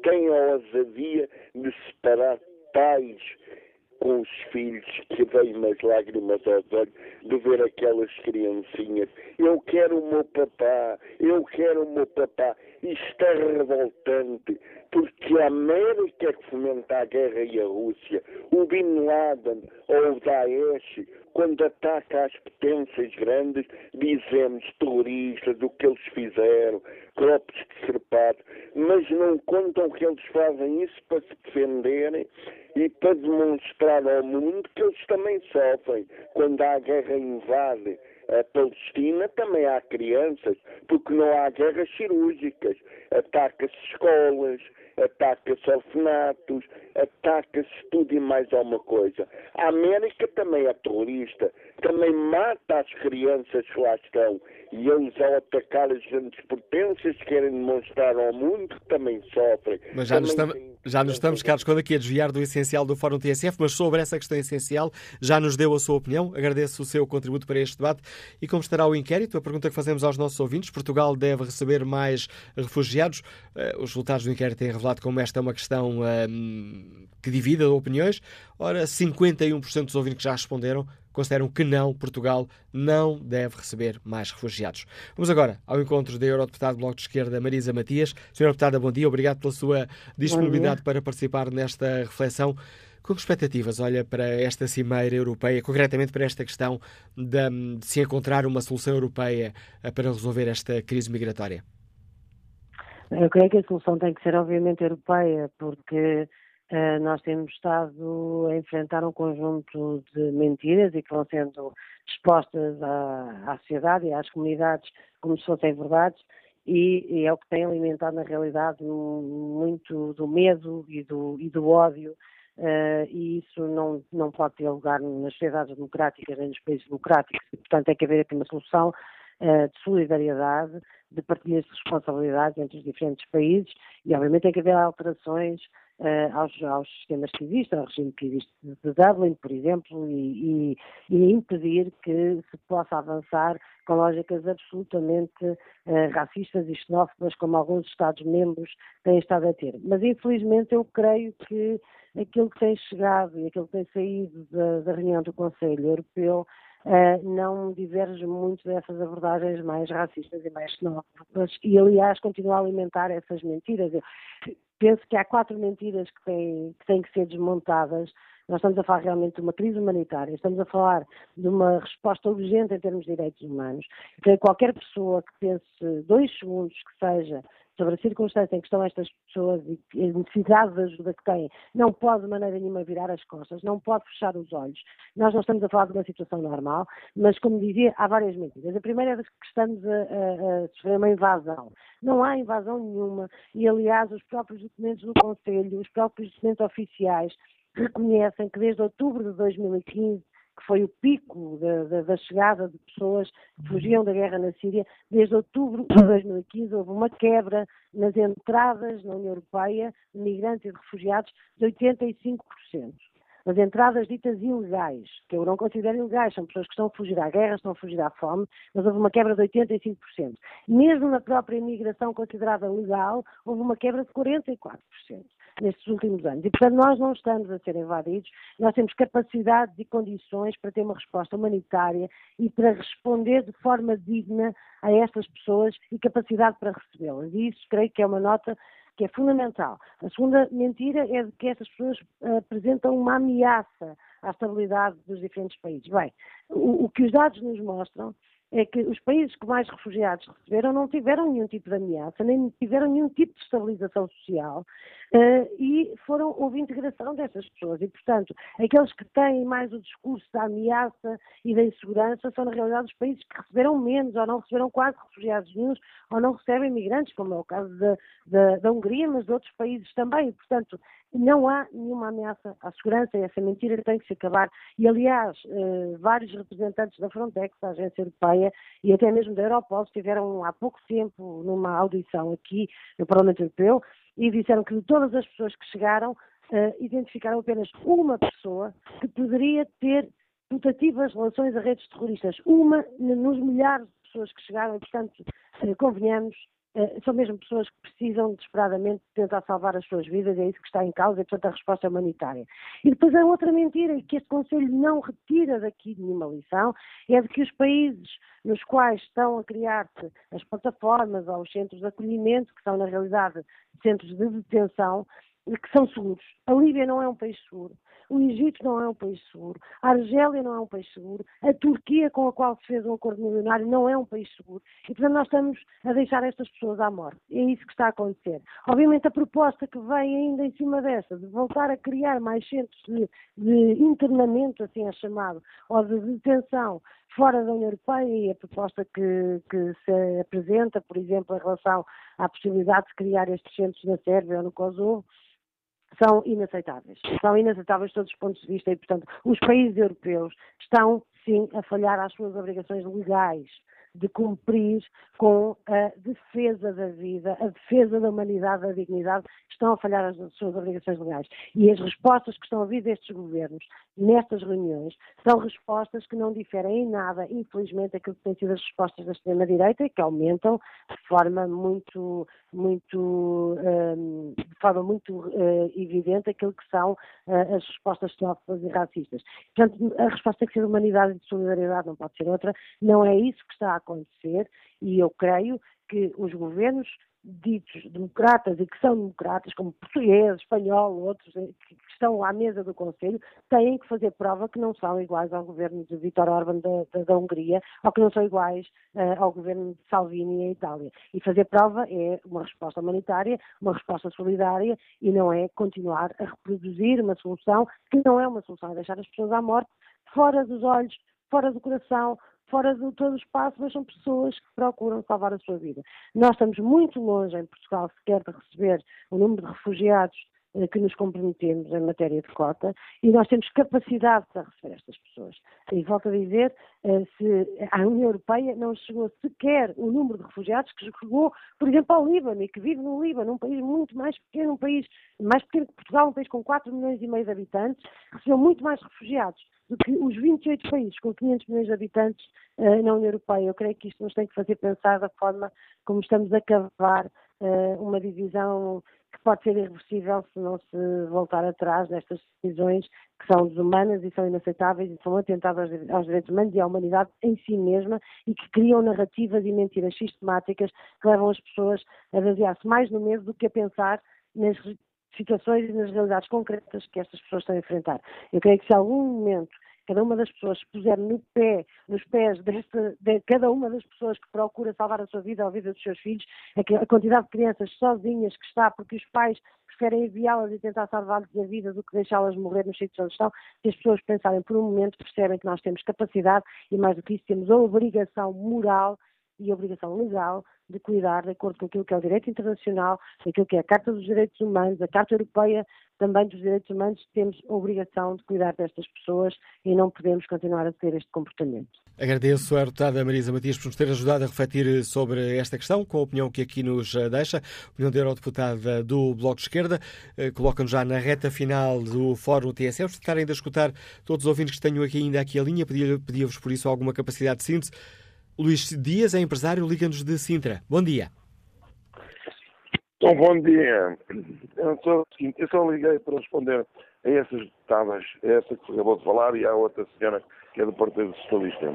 tem a ousadia de separar pais com os filhos que veem as lágrimas aos olhos de ver aquelas criancinhas. Eu quero o meu papá, eu quero o meu papá. Isto é revoltante, porque a América que fomenta a guerra e a Rússia. O Bin Laden ou o Daesh, quando ataca as potências grandes, dizemos terroristas, o que eles fizeram, corpos decerpados, mas não contam que eles fazem isso para se defenderem e para demonstrar ao mundo que eles também sofrem. Quando há guerra invade a Palestina, também há crianças, porque não há guerras cirúrgicas. Ataca-se escolas, ataca-se orfanatos, ataca-se tudo e mais alguma coisa. A América também é terrorista, também mata as crianças que lá estão. E eles, ao atacar as grandes potências, querem demonstrar ao mundo que também sofrem. Mas já, nos estamos, já nos estamos, Carlos Conde, aqui a desviar do essencial do Fórum TSF, mas sobre essa questão essencial já nos deu a sua opinião. Agradeço o seu contributo para este debate. E como estará o inquérito? A pergunta que fazemos aos nossos ouvintes: Portugal deve receber mais refugiados? Eh, os resultados do inquérito têm revelado como esta é uma questão um, que divide opiniões. Ora, 51% dos ouvintes que já responderam consideram que não, Portugal não deve receber mais refugiados. Vamos agora ao encontro da Eurodeputada do Bloco de Esquerda, Marisa Matias. Senhora Deputada, bom dia. Obrigado pela sua disponibilidade para participar nesta reflexão. Com expectativas, olha, para esta cimeira europeia, concretamente para esta questão de, de se encontrar uma solução europeia eh, para resolver esta crise migratória? Eu creio que a solução tem que ser, obviamente, europeia, porque nós temos estado a enfrentar um conjunto de mentiras e que vão sendo expostas à, à sociedade e às comunidades como se fossem verdades, e, e, é o que tem alimentado, na realidade, muito do medo e do, e do ódio. Uh, e isso não, não pode ter lugar nas sociedades democráticas nem nos países democráticos. Portanto, tem que haver aqui uma solução uh, de solidariedade, de partilha de responsabilidades entre os diferentes países e, obviamente, tem que haver alterações uh, aos, aos, sistemas existem, ao regime existe de Dublin, por exemplo, e, e, e impedir que se possa avançar com lógicas absolutamente uh, racistas e xenófobas, como alguns Estados-membros têm estado a ter. Mas, infelizmente, eu creio que aquilo que tem chegado e aquilo que tem saído da, da reunião do Conselho Europeu não diverge muito dessas abordagens mais racistas e mais xenófobas e, aliás, continua a alimentar essas mentiras. Eu penso que há quatro mentiras que têm que, têm que ser desmontadas nós estamos a falar realmente de uma crise humanitária, estamos a falar de uma resposta urgente em termos de direitos humanos. Que qualquer pessoa que pense dois segundos que seja sobre a circunstância em que estão estas pessoas e a necessidade de ajuda que têm, não pode de maneira nenhuma virar as costas, não pode fechar os olhos. Nós não estamos a falar de uma situação normal, mas, como dizia, há várias medidas. A primeira é que estamos a, a, a sofrer uma invasão. Não há invasão nenhuma e, aliás, os próprios documentos do Conselho, os próprios documentos oficiais reconhecem que desde outubro de 2015 que foi o pico da, da, da, chegada de pessoas que fugiam da guerra na Síria, desde outubro de 2015 houve uma quebra nas entradas na União Europeia de migrantes e de refugiados de 85%. As entradas ditas ilegais, que eu não considero ilegais, são pessoas que estão a fugir à guerra, estão a fugir à fome, mas houve uma quebra de 85%. Mesmo na própria imigração considerada legal, houve uma quebra de 44% nestes últimos anos. E, portanto, nós não estamos a ser invadidos, nós temos capacidades e condições para ter uma resposta humanitária e para responder de forma digna a estas pessoas e capacidade para recebê-las. E isso creio que é uma nota que é fundamental. A segunda mentira é de que estas pessoas apresentam uma ameaça à estabilidade dos diferentes países. Bem, o, o que os dados nos mostram é que os países que mais refugiados receberam não tiveram nenhum tipo de ameaça, nem tiveram nenhum tipo de estabilização social uh, e foram, houve integração dessas pessoas. E, portanto, aqueles que têm mais o discurso da ameaça e da insegurança são, na realidade, os países que receberam menos ou não receberam quase refugiados nenhums ou não recebem imigrantes, como é o caso da, da, da Hungria, mas de outros países também. E, portanto, não há nenhuma ameaça à segurança e essa mentira tem que se acabar. E, aliás, uh, vários representantes da Frontex, da Agência Europeia e até mesmo da Europol estiveram há pouco tempo numa audição aqui no Parlamento Europeu e disseram que de todas as pessoas que chegaram, uh, identificaram apenas uma pessoa que poderia ter putativas relações a redes terroristas. Uma nos milhares de pessoas que chegaram e, portanto, uh, convenhamos, eh, são mesmo pessoas que precisam desesperadamente tentar salvar as suas vidas, é isso que está em causa, e portanto a resposta é humanitária. E depois a outra mentira, que este Conselho não retira daqui nenhuma lição, é de que os países nos quais estão a criar-se as plataformas ou os centros de acolhimento, que são na realidade centros de detenção, que são seguros. A Líbia não é um país seguro. O Egito não é um país seguro. A Argélia não é um país seguro. A Turquia, com a qual se fez um acordo milionário, não é um país seguro. E, portanto, nós estamos a deixar estas pessoas à morte. É isso que está a acontecer. Obviamente, a proposta que vem ainda em cima dessa, de voltar a criar mais centros de, de internamento, assim é chamado, ou de detenção fora da União Europeia e a proposta que, que, se apresenta, por exemplo, em relação à possibilidade de criar estes centros na Sérvia ou no Kosovo, são inaceitáveis. São inaceitáveis todos os pontos de vista e, portanto, os países europeus estão, sim, a falhar às suas obrigações legais de cumprir com a defesa da vida, a defesa da humanidade, da dignidade, estão a falhar as suas obrigações legais. E as respostas que estão a vir destes governos nestas reuniões são respostas que não diferem em nada, infelizmente, daquilo que têm sido as respostas da extrema-direita e que aumentam de forma muito, muito, um, de forma muito uh, evidente aquilo que são uh, as respostas xenófobas e racistas. Portanto, a resposta tem que ser de humanidade e de solidariedade, não pode ser outra. Não é isso que está a acontecer e eu creio que os governos ditos democratas e que são democratas, como português, espanhol, outros eh, que estão à mesa do Conselho, têm que fazer prova que não são iguais ao governo de Vítor Orban da, da, da, Hungria ou que não são iguais uh, ao governo de Salvini em Itália. E fazer prova é uma resposta humanitária, uma resposta solidária e não é continuar a reproduzir uma solução que não é uma solução, é deixar as pessoas à morte fora dos olhos, fora do coração, fora de todo o espaço, mas são pessoas que procuram salvar a sua vida. Nós estamos muito longe em Portugal sequer de receber o número de refugiados que nos comprometemos em matéria de cota e nós temos capacidade para receber estas pessoas. E volto a dizer, eh, se a União Europeia não chegou sequer o número de refugiados que chegou, por exemplo, ao Líbano e que vive no Líbano, um país muito mais pequeno, um país mais pequeno que Portugal, um país com 4 milhões e meio de habitantes, recebeu muito mais refugiados do que os 28 países com 500 milhões de habitantes uh, na União Europeia. Eu creio que isto nos tem que fazer pensar da forma como estamos a cavar uh, uma divisão que pode ser irreversível se não se voltar atrás nestas decisões que são desumanas e são inaceitáveis e são atentadas aos, direitos humanos e à humanidade em si mesma e que criam narrativas e mentiras sistemáticas que levam as pessoas a basear-se mais no medo do que a pensar nas situações e nas realidades concretas que estas pessoas estão a enfrentar. Eu creio que se algum momento cada uma das pessoas se puser no pé, nos pés desta, de cada uma das pessoas que procura salvar a sua vida ou a vida dos seus filhos, a quantidade de crianças sozinhas que está porque os pais preferem enviá-las e tentar salvar-lhes a vida do que deixá-las morrer nos sítios onde estão, se as pessoas pensarem por um momento, percebem que nós temos capacidade e mais do que isso temos a obrigação moral e obrigação legal de cuidar de acordo com aquilo que é o direito internacional, aquilo que é a Carta dos Direitos Humanos, a Carta Europeia também dos Direitos Humanos, temos a obrigação de cuidar destas pessoas e não podemos continuar a ter este comportamento. Agradeço à deputada Marisa Matias por nos ter ajudado a refletir sobre esta questão, com a opinião que aqui nos eh, deixa, a opinião da eurodeputada do Bloco de Esquerda, eh, coloca-nos já na reta final do Fórum TSE. Vamos tentar ainda escutar todos os ouvintes que tenham aqui ainda aqui a linha, pedia-vos por isso alguma capacidade de síntese. Luís Dias é empresário, liga-nos de Sintra. Bom dia. Então, bom dia. Eu só, eu só liguei para responder a essas deputadas, a essa que acabou de falar e à outra senhora que é do Partido Socialista.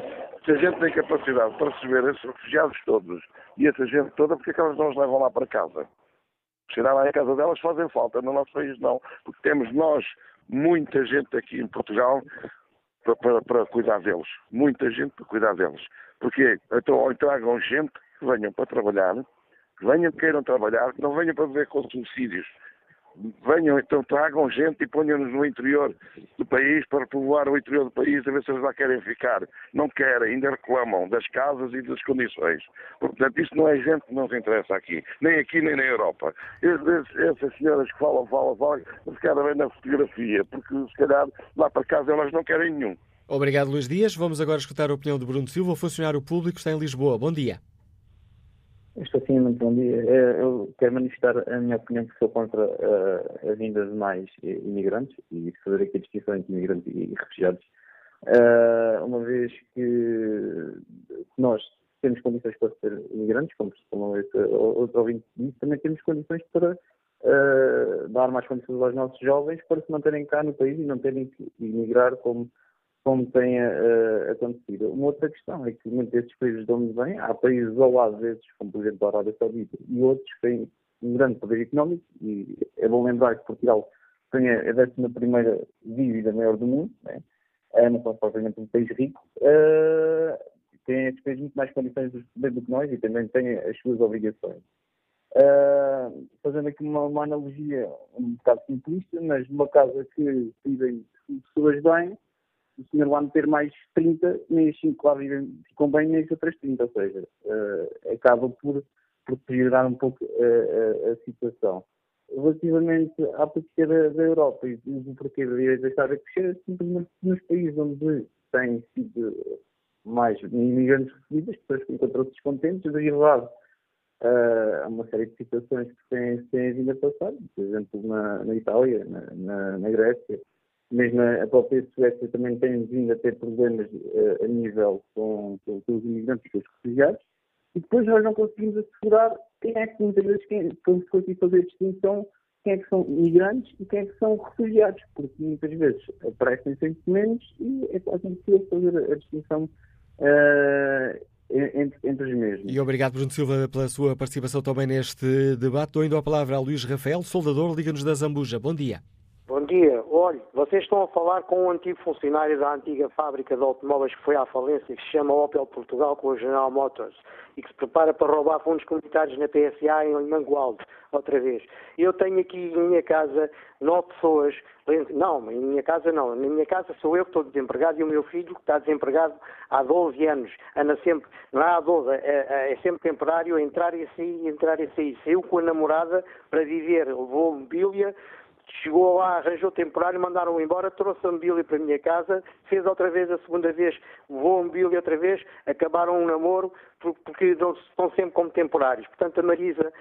Se a gente tem capacidade para receber esses refugiados todos e essa gente toda, porque é que elas não os levam lá para casa? Chegar lá em casa delas fazem falta, no nosso país não, porque temos nós, muita gente aqui em Portugal, para, para, para cuidar deles. Muita gente para cuidar deles. Porque então, tragam gente que venham para trabalhar, que venham, queiram trabalhar, que não venham para viver com subsídios venham, então tragam gente e ponham-nos no interior do país para povoar o interior do país a ver se eles lá querem ficar. Não querem, ainda reclamam das casas e das condições. Portanto, isto não é gente que não se interessa aqui, nem aqui nem na Europa. Essas senhoras que falam, falam, falam, calhar bem na fotografia, porque se calhar lá para casa elas não querem nenhum. Obrigado, Luís Dias. Vamos agora escutar a opinião de Bruno Silva, funcionário público que está em Lisboa. Bom dia. Estou sim, muito bom dia. É, eu quero manifestar a minha opinião que sou contra a, a vinda de mais imigrantes e fazer aqui a distinção entre imigrantes e refugiados. Uma vez que nós temos condições para ser imigrantes, como, como esse outro ouvinte disse, também temos condições para dar mais condições aos nossos jovens para se manterem cá no país e não terem que emigrar como como tem uh, acontecido. Uma outra questão é que muitos desses países de onde vêm, há países ao lado desses, como por exemplo a Arábia Saudita, e outros que têm um grande poder económico, e é bom lembrar que Portugal tem a 11 dívida maior do mundo, né? é, não são propriamente um país rico, uh, tem esses países muito mais condições do que nós e também têm as suas obrigações. Uh, fazendo aqui uma, uma, analogia um bocado simplista, mas numa casa que vivem pessoas bem, o senhor lá meter mais 30, nem as 5 lá ficam bem, nem as outras 30, ou seja, uh, acaba por, por piorar um pouco a, a, a situação. Relativamente à política da, da Europa e do porquê da direita estar a crescer, simplesmente nos países onde têm sido mais imigrantes recebidos, as pessoas encontram-se descontentes, derivado uh, a uma série de situações que têm, têm vindo a passar, por exemplo, na, na Itália, na, na, na Grécia, mesmo a própria Suécia também tem vindo a ter problemas uh, a nível com, com, com, os imigrantes e com os refugiados, e depois nós não conseguimos assegurar quem é que muitas vezes quem, quando se conseguir fazer a distinção quem é que são imigrantes e quem é que são refugiados, porque muitas vezes aparecem sentimentos e é quase impossível fazer a distinção uh, entre, entre, os mesmos. E obrigado, Bruno Silva, pela sua participação também neste debate. Dou ainda a palavra a Luís Rafael, soldador, Liga-nos da Zambuja. Bom dia. Dia. Olhe, vocês estão a falar com um antigo funcionário da antiga fábrica de automóveis que foi à falência, que se chama Opel Portugal, com o General Motors, e que se prepara para roubar fundos comunitários na PSA em Mangualde, outra vez. Eu tenho aqui em minha casa nove pessoas, não, em minha casa não, na minha casa sou eu que estou desempregado e o meu filho que está desempregado há 12 anos, anda sempre, não é há 12, é, é, é sempre temporário, entrar e sair, entrar e sair. Saiu com a namorada para viver, levou mobília, Chegou lá, arranjou temporário, mandaram-o embora, trouxe a mobília para a minha casa, fez outra vez a segunda vez, levou a mobília outra vez, acabaram um namoro, porque estão sempre como temporários. Portanto, a Marisa,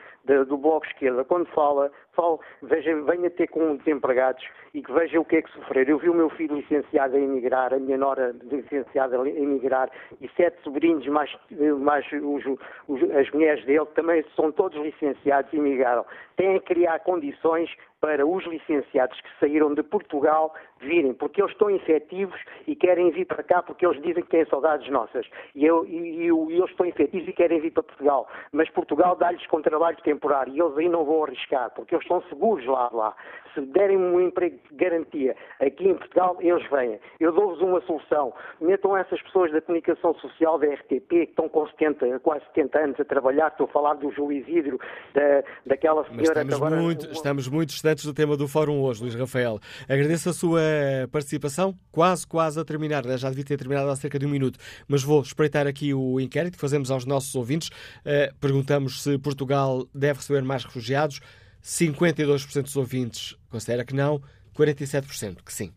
do Bloco Esquerda, quando fala, fala veja, venha ter com desempregados e que veja o que é que sofrer. Eu vi o meu filho licenciado a emigrar, a minha nora licenciada a emigrar e sete sobrinhos, mais, mais os, os, as mulheres dele, também são todos licenciados e emigraram. Têm que criar condições para os licenciados que saíram de Portugal virem, porque eles estão efetivos e querem vir para cá porque eles dizem que têm saudades nossas. E eu, e, eu, e eles estão efetivos e querem vir para Portugal. Mas Portugal dá-lhes com trabalho temporário e eles aí não vão arriscar, porque eles estão seguros lá. lá. Se derem um emprego de garantia aqui em Portugal, eles vêm. Eu dou-vos uma solução. Metam essas pessoas da comunicação social da RTP, que estão com 70, quase 70 anos a trabalhar, estou a falar do João Isidro, da, daquela senhora... Mas estamos, agora... muito, estamos muito distantes do tema do fórum hoje, Luís Rafael. Agradeço a sua participação, quase, quase a terminar, já devia ter terminado há cerca de um minuto, mas vou espreitar aqui o inquérito que fazemos aos nossos ouvintes. Uh, perguntamos se Portugal deve receber mais refugiados. 52% dos ouvintes considera que não, 47% que sim.